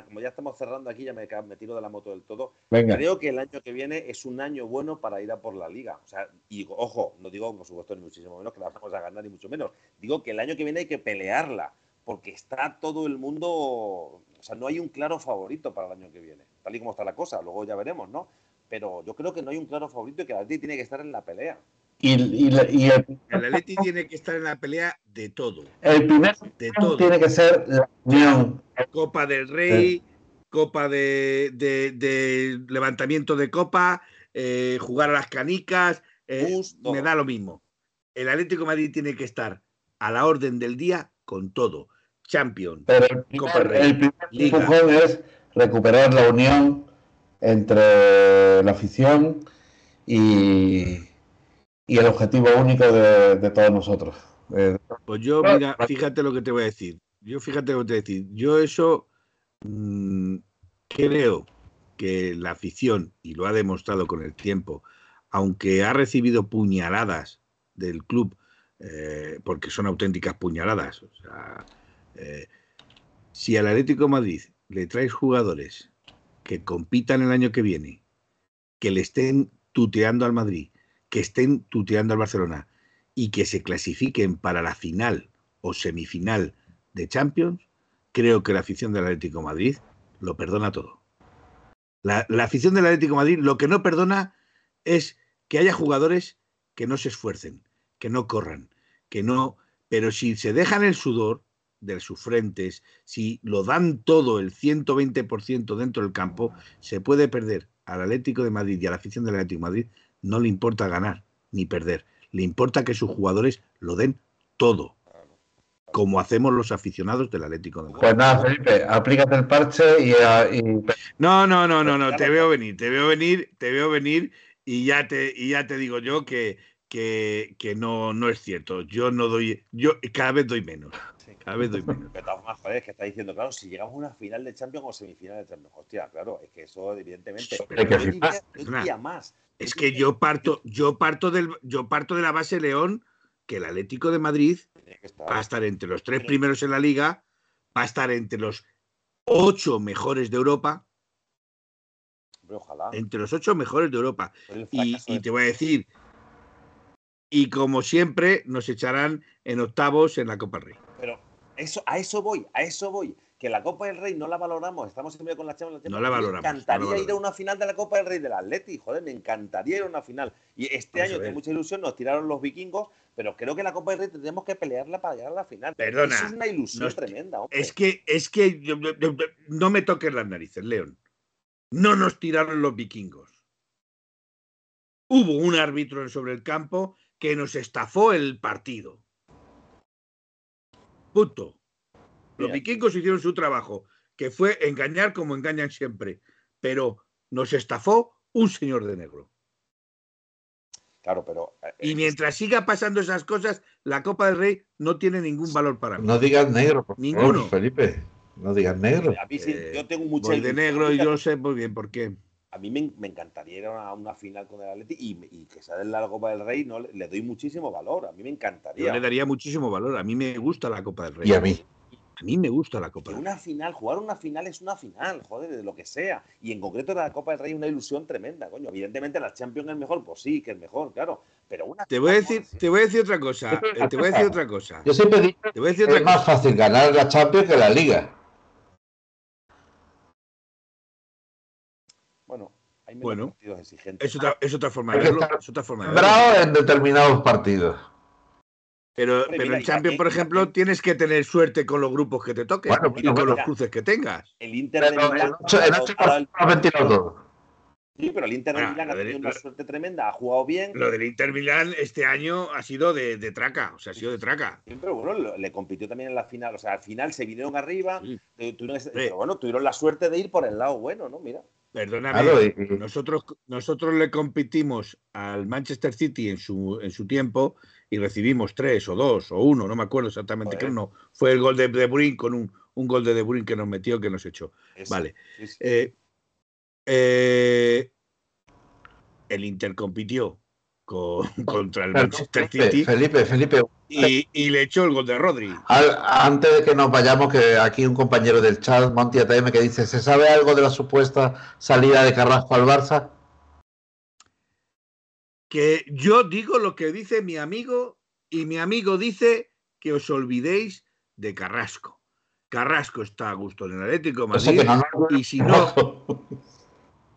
Speaker 2: como ya estamos cerrando aquí, ya me, tiro de la moto del todo. Creo que el año que viene es un año bueno para ir a por la liga. O sea, y ojo, no digo, por supuesto, ni muchísimo menos que la vamos a ganar, ni mucho menos. Digo que el año que viene hay que pelearla, porque está todo el mundo. O sea, no hay un claro favorito para el año que viene, tal y como está la cosa. Luego ya veremos, ¿no? Pero yo creo que no hay un claro favorito y que la Atleti tiene que estar en la pelea.
Speaker 1: Y, el, Atleti tiene que estar en la pelea de todo.
Speaker 3: El primer de todo. tiene que ser la unión.
Speaker 1: Copa del Rey, Copa de, levantamiento de Copa, eh, jugar a las canicas, eh, me da lo mismo. El Atlético de Madrid tiene que estar a la orden del día con todo. Champions,
Speaker 3: Copa del Rey, el primer es recuperar la unión entre la afición y, y el objetivo único de, todos nosotros.
Speaker 1: Eh, pues yo, mira, fíjate lo que te voy a decir. Yo fíjate lo que te voy a decir. Yo eso mm, creo que la afición, y lo ha demostrado con el tiempo, aunque ha recibido puñaladas del club, eh, porque son auténticas puñaladas. O sea, eh, si al Atlético Madrid le traes jugadores que compitan el año que viene, que le estén tuteando al Madrid, que estén tuteando al Barcelona y que se clasifiquen para la final o semifinal de Champions, creo que la afición del Atlético Madrid lo perdona todo. La, afición del Atlético Madrid lo que no perdona es que haya jugadores que no se esfuercen, que no corran, que no... Pero si se dejan el sudor de sus frentes, si lo dan todo el 120% dentro del campo, se puede perder al Atlético de Madrid y a la afición del Atlético de Madrid no le importa ganar ni perder, le importa que sus jugadores lo den todo, como hacemos los aficionados del Atlético de Madrid.
Speaker 3: Pues nada, Felipe, aplícate el parche y,
Speaker 1: No, no, no, no, no, te veo venir, te veo venir, te veo venir y ya te, y ya te digo yo que, que, que no, no es cierto. Yo no doy, yo cada vez doy menos. Cada vez doy menos.
Speaker 2: Pero joder, es que está diciendo, claro, si llegamos a una final de Champions o semifinal de Champions, hostia, claro, es que eso evidentemente.
Speaker 1: Pero más. Es que yo parto, yo parto del, yo parto de la base León que el Atlético de Madrid va a estar entre los tres primeros en la liga, va a estar entre los ocho mejores de Europa.
Speaker 2: Ojalá.
Speaker 1: Entre los ocho mejores de Europa. Y, y te voy a decir, y como siempre, nos echarán en octavos en la Copa Rey.
Speaker 2: Pero eso, a eso voy, a eso voy. Que la Copa del Rey no la valoramos, estamos siempre con la Champions.
Speaker 1: No la valoramos.
Speaker 2: Me encantaría ir a una final de la Copa del Rey del Atleti, joder, me encantaría ir a una final. Y este año, con mucha ilusión, nos tiraron los vikingos, pero creo que la Copa del Rey tendremos que pelearla para llegar a la final.
Speaker 1: Perdona.
Speaker 2: Eso es una ilusión tremenda, hombre.
Speaker 1: Es que, es que no me toques las narices, León. No nos tiraron los vikingos. Hubo un árbitro sobre el campo que nos estafó el partido. Punto. Los vikingos hicieron su trabajo, que fue engañar como engañan siempre, pero nos estafó un señor de negro.
Speaker 2: Claro, pero.
Speaker 1: Eh, y mientras siga pasando esas cosas, la Copa del Rey no tiene ningún valor para mí.
Speaker 3: No digas negro, por Ninguno. Felipe. No digas negro.
Speaker 2: A mí sí, yo tengo mucha.
Speaker 1: de negro y yo sé muy bien por qué
Speaker 2: a mí me, encantaría ir a una, final con el Atleti y, que sea de la Copa del Rey, no le, doy muchísimo valor. A mí me encantaría.
Speaker 1: Yo le daría muchísimo valor. A mí me gusta la Copa del Rey.
Speaker 3: Y a mí.
Speaker 1: A mí me gusta la Copa del
Speaker 2: Rey. Una final, jugar una final es una final, joder, de lo que sea. Y en concreto la Copa del Rey es una ilusión tremenda, coño. Evidentemente la Champions es mejor, pues sí, que es mejor, claro. Pero una
Speaker 1: te voy a decir, te voy a decir otra cosa. Eh, te voy a decir otra cosa.
Speaker 3: Yo siempre digo te voy a decir que es más fácil ganar la Champions que la Liga.
Speaker 1: Bueno, es otra, es otra forma de verlo. Es otra forma de verlo.
Speaker 3: en determinados partidos.
Speaker 1: Pero, pero en Champions, por ejemplo, tienes que tener suerte con los grupos que te toquen y con los cruces que tengas.
Speaker 2: El Inter de Milán. Sí, pero el Inter de Milán ha tenido una suerte tremenda, ha jugado bien.
Speaker 1: Lo del Inter Milán este año ha sido de, de traca, o sea, ha sido de traca.
Speaker 2: Sí, pero bueno, le compitió también en la final, o sea, al final se vinieron arriba, pero bueno, tuvieron la suerte de ir por el lado bueno, ¿no? Mira.
Speaker 1: Perdóname, nosotros, nosotros le compitimos al Manchester City en su, en su tiempo y recibimos tres o dos o uno, no me acuerdo exactamente qué uno. Fue el gol de De Bruyne con un, un, gol de De Bruyne que nos metió, que nos echó. vale. Eh, eh, el Inter compitió contra el Manchester City.
Speaker 3: Felipe, Felipe.
Speaker 1: Y, le echó el gol de Rodri.
Speaker 3: antes de que nos vayamos, que aquí un compañero del chat, Monty ATM, que dice: ¿Se sabe algo de la supuesta salida de Carrasco al Barça?
Speaker 1: Que yo digo lo que dice mi amigo, y mi amigo dice que os olvidéis de Carrasco. Carrasco está a gusto en el Atlético Madrid, y si no,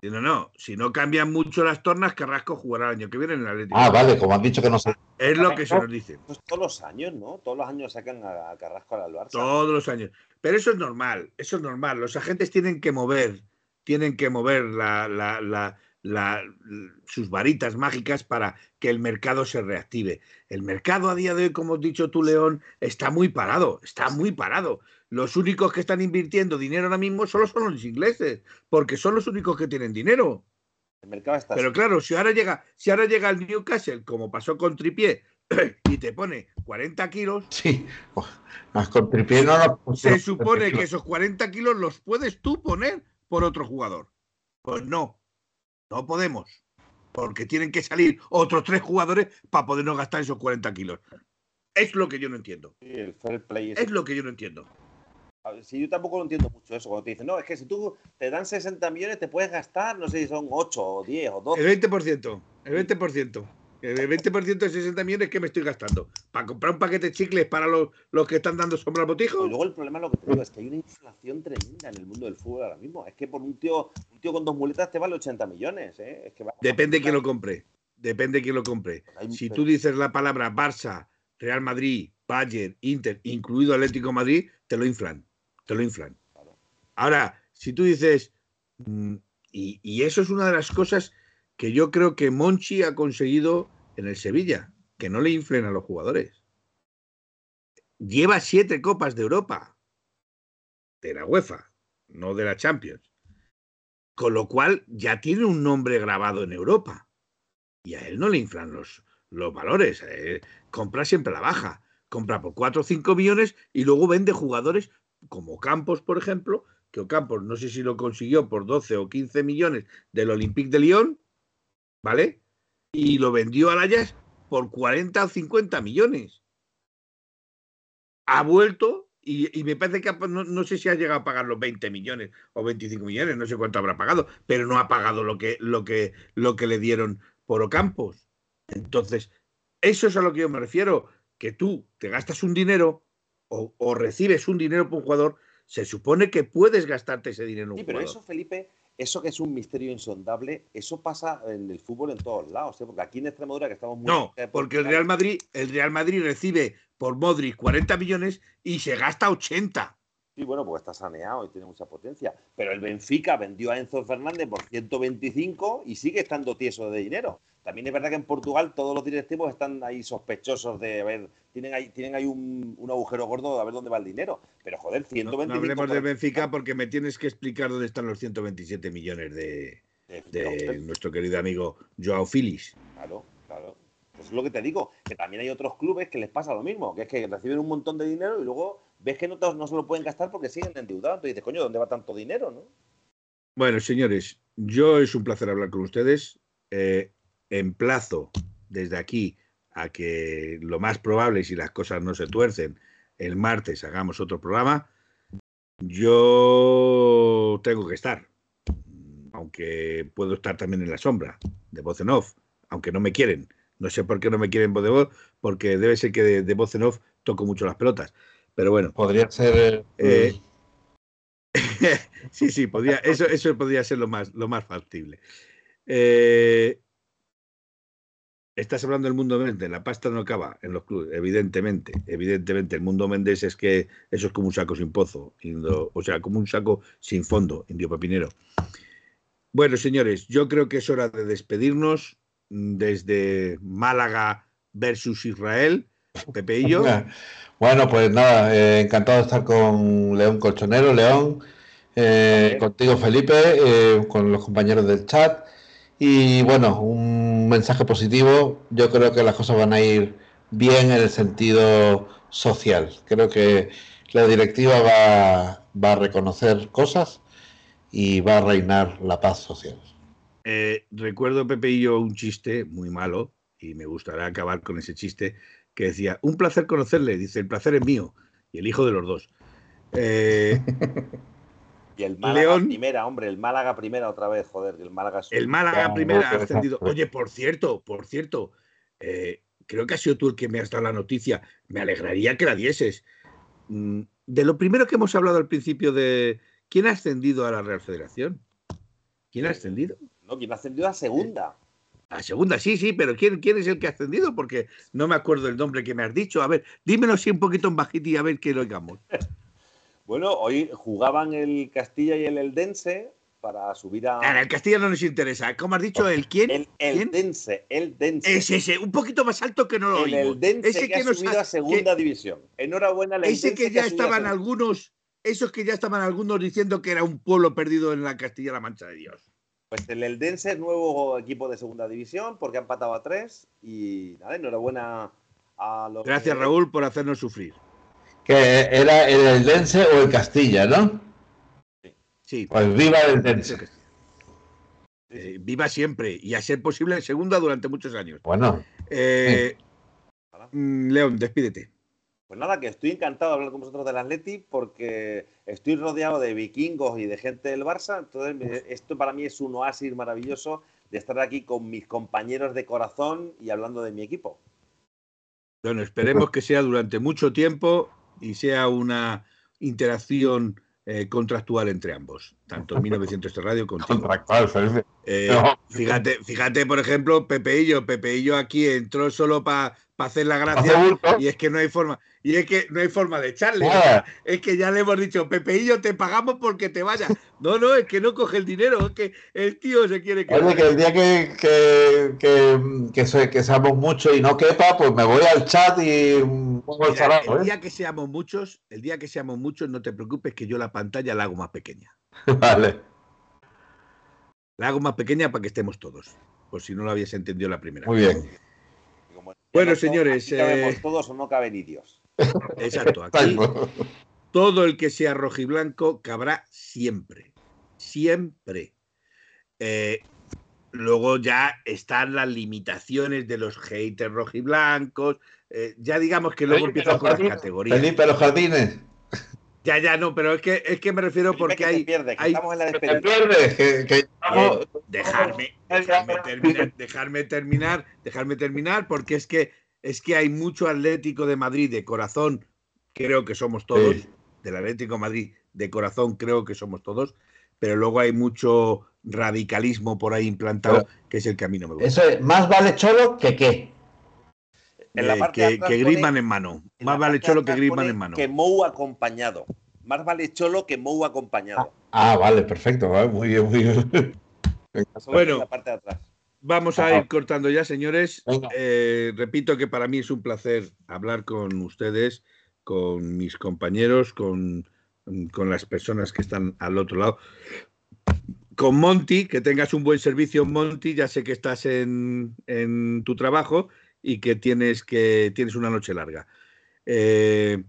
Speaker 1: No, no, si no cambian mucho las tornas, Carrasco jugará el año que viene en el Atlético.
Speaker 3: Ah, vale, como han dicho que no sé.
Speaker 1: Es lo que se nos dice.
Speaker 2: Pues todos los años, ¿no? Todos los años sacan a Carrasco al Barça.
Speaker 1: Todos los años. Pero eso es normal, eso es normal. Los agentes tienen que mover, tienen que mover la, la, la, sus varitas mágicas para que el mercado se reactive. El mercado a día de hoy, como has dicho tú, León, está muy parado, está muy parado. Los únicos que están invirtiendo dinero ahora mismo solo son los ingleses, porque son los únicos que tienen dinero. Pero claro, si ahora llega, si ahora llega el Newcastle, como pasó con Tripié, y te pone 40 kilos.
Speaker 3: Sí, más con Tripié no
Speaker 1: Se supone que esos 40 kilos los puedes tú poner por otro jugador. Pues no, no podemos. Porque tienen que salir otros tres jugadores para podernos gastar esos 40 kilos. Es lo que yo no entiendo. es lo que yo no entiendo.
Speaker 2: Si yo tampoco lo entiendo mucho eso, cuando te dicen, no, es que si tú te dan 60 millones, te puedes gastar, no sé si son 8 o 10 o 12.
Speaker 1: El 20%, el 20%. El 20% de 60 millones que me estoy gastando. ¿Para comprar un paquete de chicles para los, los que están dando sombra al botijo?
Speaker 2: Y luego el problema, lo que te digo, es que hay una inflación tremenda en el mundo del fútbol ahora mismo. Es que por un tío, un tío con dos muletas te vale 80 millones. ¿eh? Es que
Speaker 1: Depende quién lo compre. Depende quién lo compre. Si tú dices la palabra Barça, Real Madrid, Bayern, Inter, incluido Atlético Madrid, te lo inflan te lo inflan. Ahora, si tú dices, mm, y, eso es una de las cosas que yo creo que Monchi ha conseguido en el Sevilla, que no le inflen a los jugadores. Lleva siete copas de Europa, de la UEFA, no de la Champions. Con lo cual ya tiene un nombre grabado en Europa. Y a él no le inflan los, los valores. Eh, compra siempre la baja. Compra por 4 o 5 millones y luego vende jugadores como Campos, por ejemplo, que Campos no sé si lo consiguió por 12 o 15 millones del Olympique de Lyon, ¿vale? Y lo vendió al Ajax por 40 o 50 millones. Ha vuelto y, me parece que no, sé si ha llegado a pagar los 20 millones o 25 millones, no sé cuánto habrá pagado, pero no ha pagado lo que, lo que, lo que le dieron por Ocampos. Entonces, eso es a lo que yo me refiero, que tú te gastas un dinero o, recibes un dinero por un jugador, se supone que puedes gastarte ese dinero en un sí,
Speaker 2: pero eso, Felipe, eso que es un misterio insondable, eso pasa en el fútbol en todos lados, ¿eh? porque aquí en Extremadura que estamos muy...
Speaker 1: No, porque el Real Madrid, el Real Madrid recibe por Modric 40 millones y se gasta 80.
Speaker 2: Sí, bueno, porque está saneado y tiene mucha potencia. Pero el Benfica vendió a Enzo Fernández por 125 y sigue estando tieso de dinero. También es verdad que en Portugal todos los directivos están ahí sospechosos de, a ver, tienen ahí, tienen ahí un, agujero gordo de a ver dónde va el dinero. Pero joder, 125...
Speaker 1: No, hablemos del Benfica porque me tienes que explicar dónde están los 127 millones de, de, nuestro querido amigo Joao Filis.
Speaker 2: Claro, claro. Pues es lo que te digo, que también hay otros clubes que les pasa lo mismo, que es que reciben un montón de dinero y luego ves que no, no se lo pueden gastar porque siguen endeudados. Entonces dices, coño, ¿dónde va tanto dinero? ¿no?
Speaker 1: Bueno, señores, yo es un placer hablar con ustedes. Eh, emplazo desde aquí a que lo más probable, si las cosas no se tuercen, el martes hagamos otro programa. Yo tengo que estar, aunque puedo estar también en la sombra, de voz en off, aunque no me quieren. No sé por qué no me quieren voz de voz, porque debe ser que de, de voz en off toco mucho las pelotas. Pero bueno.
Speaker 3: Podría ser.
Speaker 1: Eh, sí, sí, podría, eso, eso podría ser lo más, lo más factible. Eh, estás hablando del mundo Méndez, la pasta no acaba en los clubes, evidentemente, evidentemente. El mundo Méndez es que eso es como un saco sin pozo, o sea, como un saco sin fondo, indio papinero. Bueno, señores, yo creo que es hora de despedirnos desde Málaga versus Israel. Pepe y yo.
Speaker 3: Bueno, pues nada, eh, encantado de estar con León Colchonero, León, eh, contigo Felipe, eh, con los compañeros del chat. Y bueno, un mensaje positivo. Yo creo que las cosas van a ir bien en el sentido social. Creo que la directiva va, va a reconocer cosas y va a reinar la paz social.
Speaker 1: recuerdo, Pepe y yo, un chiste muy malo y me gustaría acabar con ese chiste que decía, un placer conocerle, dice, el placer es mío, y el hijo de los dos. Eh,
Speaker 2: y el Málaga primera, hombre, el Málaga primera otra vez, joder, el Málaga.
Speaker 1: El Málaga primera ha ascendido. Oye, por cierto, por cierto, eh, creo que ha sido tú el que me has dado la noticia. Me alegraría que la dieses. Mm, de lo primero que hemos hablado al principio de quién ha ascendido a la Real Federación. ¿Quién ha ascendido?
Speaker 2: No, ¿quién ha ascendido a segunda?
Speaker 1: A segunda, sí, sí, pero ¿quién, ¿quién es el que ha ascendido? Porque no me acuerdo el nombre que me has dicho. A ver, dímelo así un poquito en bajito y a ver qué lo oigamos.
Speaker 2: bueno, hoy jugaban el Castilla y el Eldense para subir a.
Speaker 1: el Castilla no nos interesa. ¿Cómo has dicho? ¿El quién?
Speaker 2: El Eldense, el Dense.
Speaker 1: Es ese, un poquito más alto que no lo
Speaker 2: El Eldense ese que, ha subido a segunda división. Enhorabuena,
Speaker 1: el Ese que ya estaban algunos, esos que ya estaban algunos diciendo que era un pueblo perdido en la Castilla-La Mancha de Dios.
Speaker 2: Pues el Eldense es nuevo equipo de segunda división porque ha empatado a tres y nada, enhorabuena a los.
Speaker 1: Gracias Raúl por hacernos sufrir.
Speaker 3: Que era el Eldense o el Castilla, ¿no?
Speaker 1: Sí.
Speaker 3: Pues viva el Eldense.
Speaker 1: Eh, viva siempre y a ser posible en segunda durante muchos años.
Speaker 3: Bueno.
Speaker 1: Eh, mm, León, despídete.
Speaker 2: Pues nada, que estoy encantado de hablar con vosotros del Atleti porque estoy rodeado de vikingos y de gente del Barça. Entonces, esto para mí es un oasis maravilloso de estar aquí con mis compañeros de corazón y hablando de mi equipo.
Speaker 1: Bueno, esperemos que sea durante mucho tiempo y sea una interacción eh, contractual entre ambos, tanto 1900 Radio contigo. Eh, fíjate, fíjate, por ejemplo, Pepeillo. Pepeillo aquí entró solo para hacer la gracia y es que no hay forma. Y es que no hay forma de echarle. es que ya le hemos dicho, Pepeillo, te pagamos porque te vayas. No, no, es que no coge el dinero, es que el tío se quiere
Speaker 3: quedar. Oye, que el día que, que, que, que, seamos muchos y no quepa, pues me voy al chat y pongo
Speaker 1: el El ¿eh? día que seamos muchos, el día que seamos muchos, no te preocupes que yo la pantalla la hago más pequeña.
Speaker 3: vale.
Speaker 1: La hago más pequeña para que estemos todos. Por si no lo habías entendido la primera.
Speaker 3: Muy bien.
Speaker 1: Bueno, señores.
Speaker 2: Eh... todos o no caben ni Dios.
Speaker 1: Exacto. Aquí todo el que sea rojiblanco cabrá siempre. Siempre. Eh, luego ya están las limitaciones de los haters rojiblancos. Eh, ya digamos que luego empiezan con las categorías.
Speaker 3: Felipe, los jardines.
Speaker 1: Ya, ya, no, pero es que, es que me refiero porque hay.
Speaker 2: Pierde,
Speaker 1: que
Speaker 2: estamos en la
Speaker 3: despedida. que, que...
Speaker 1: Eh, dejarme, dejarme, terminar, dejarme terminar, dejarme terminar, porque es que es que hay mucho Atlético de Madrid de corazón, creo que somos todos, del Atlético de Madrid de corazón, creo que somos todos, pero luego hay mucho radicalismo por ahí implantado, que es el que a mí no me gusta.
Speaker 3: Eso es, más vale cholo que qué.
Speaker 1: Eh, que, que Griezmann en mano. Más vale cholo que Griezmann en mano.
Speaker 2: Que Mou acompañado. Más vale cholo que Mou acompañado.
Speaker 3: Ah, vale, perfecto. Muy bien, muy bien.
Speaker 1: bueno, la parte de atrás. Vamos a ir cortando ya, señores. Eh, repito que para mí es un placer hablar con ustedes, con mis compañeros, con, las personas que están al otro lado. Con Monty, que tengas un buen servicio, Monty. Ya sé que estás en, tu trabajo y que tienes, que tienes una noche larga. Eh,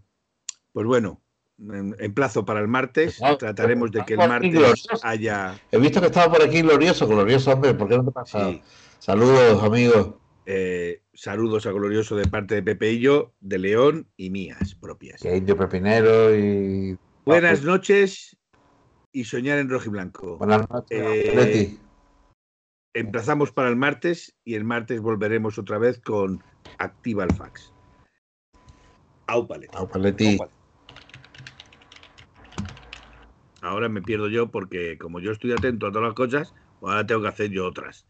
Speaker 1: pues bueno, en, plazo para el martes. Trataremos de que el martes haya.
Speaker 3: He visto que estaba por aquí glorioso, glorioso, hombre, ¿por qué no te pasa? Saludos, amigos.
Speaker 1: Eh, saludos a Glorioso de parte de Pepe y yo, de León y mías propias.
Speaker 3: Que Indio Pepinero y.
Speaker 1: Buenas noches y soñar en rojo y blanco.
Speaker 3: Buenas noches, eh,
Speaker 1: Emplazamos para el martes y el martes volveremos otra vez con Activa el Fax.
Speaker 3: Aupaleti.
Speaker 1: Ahora me pierdo yo porque como yo estoy atento a todas las cosas, ahora tengo que hacer yo otras.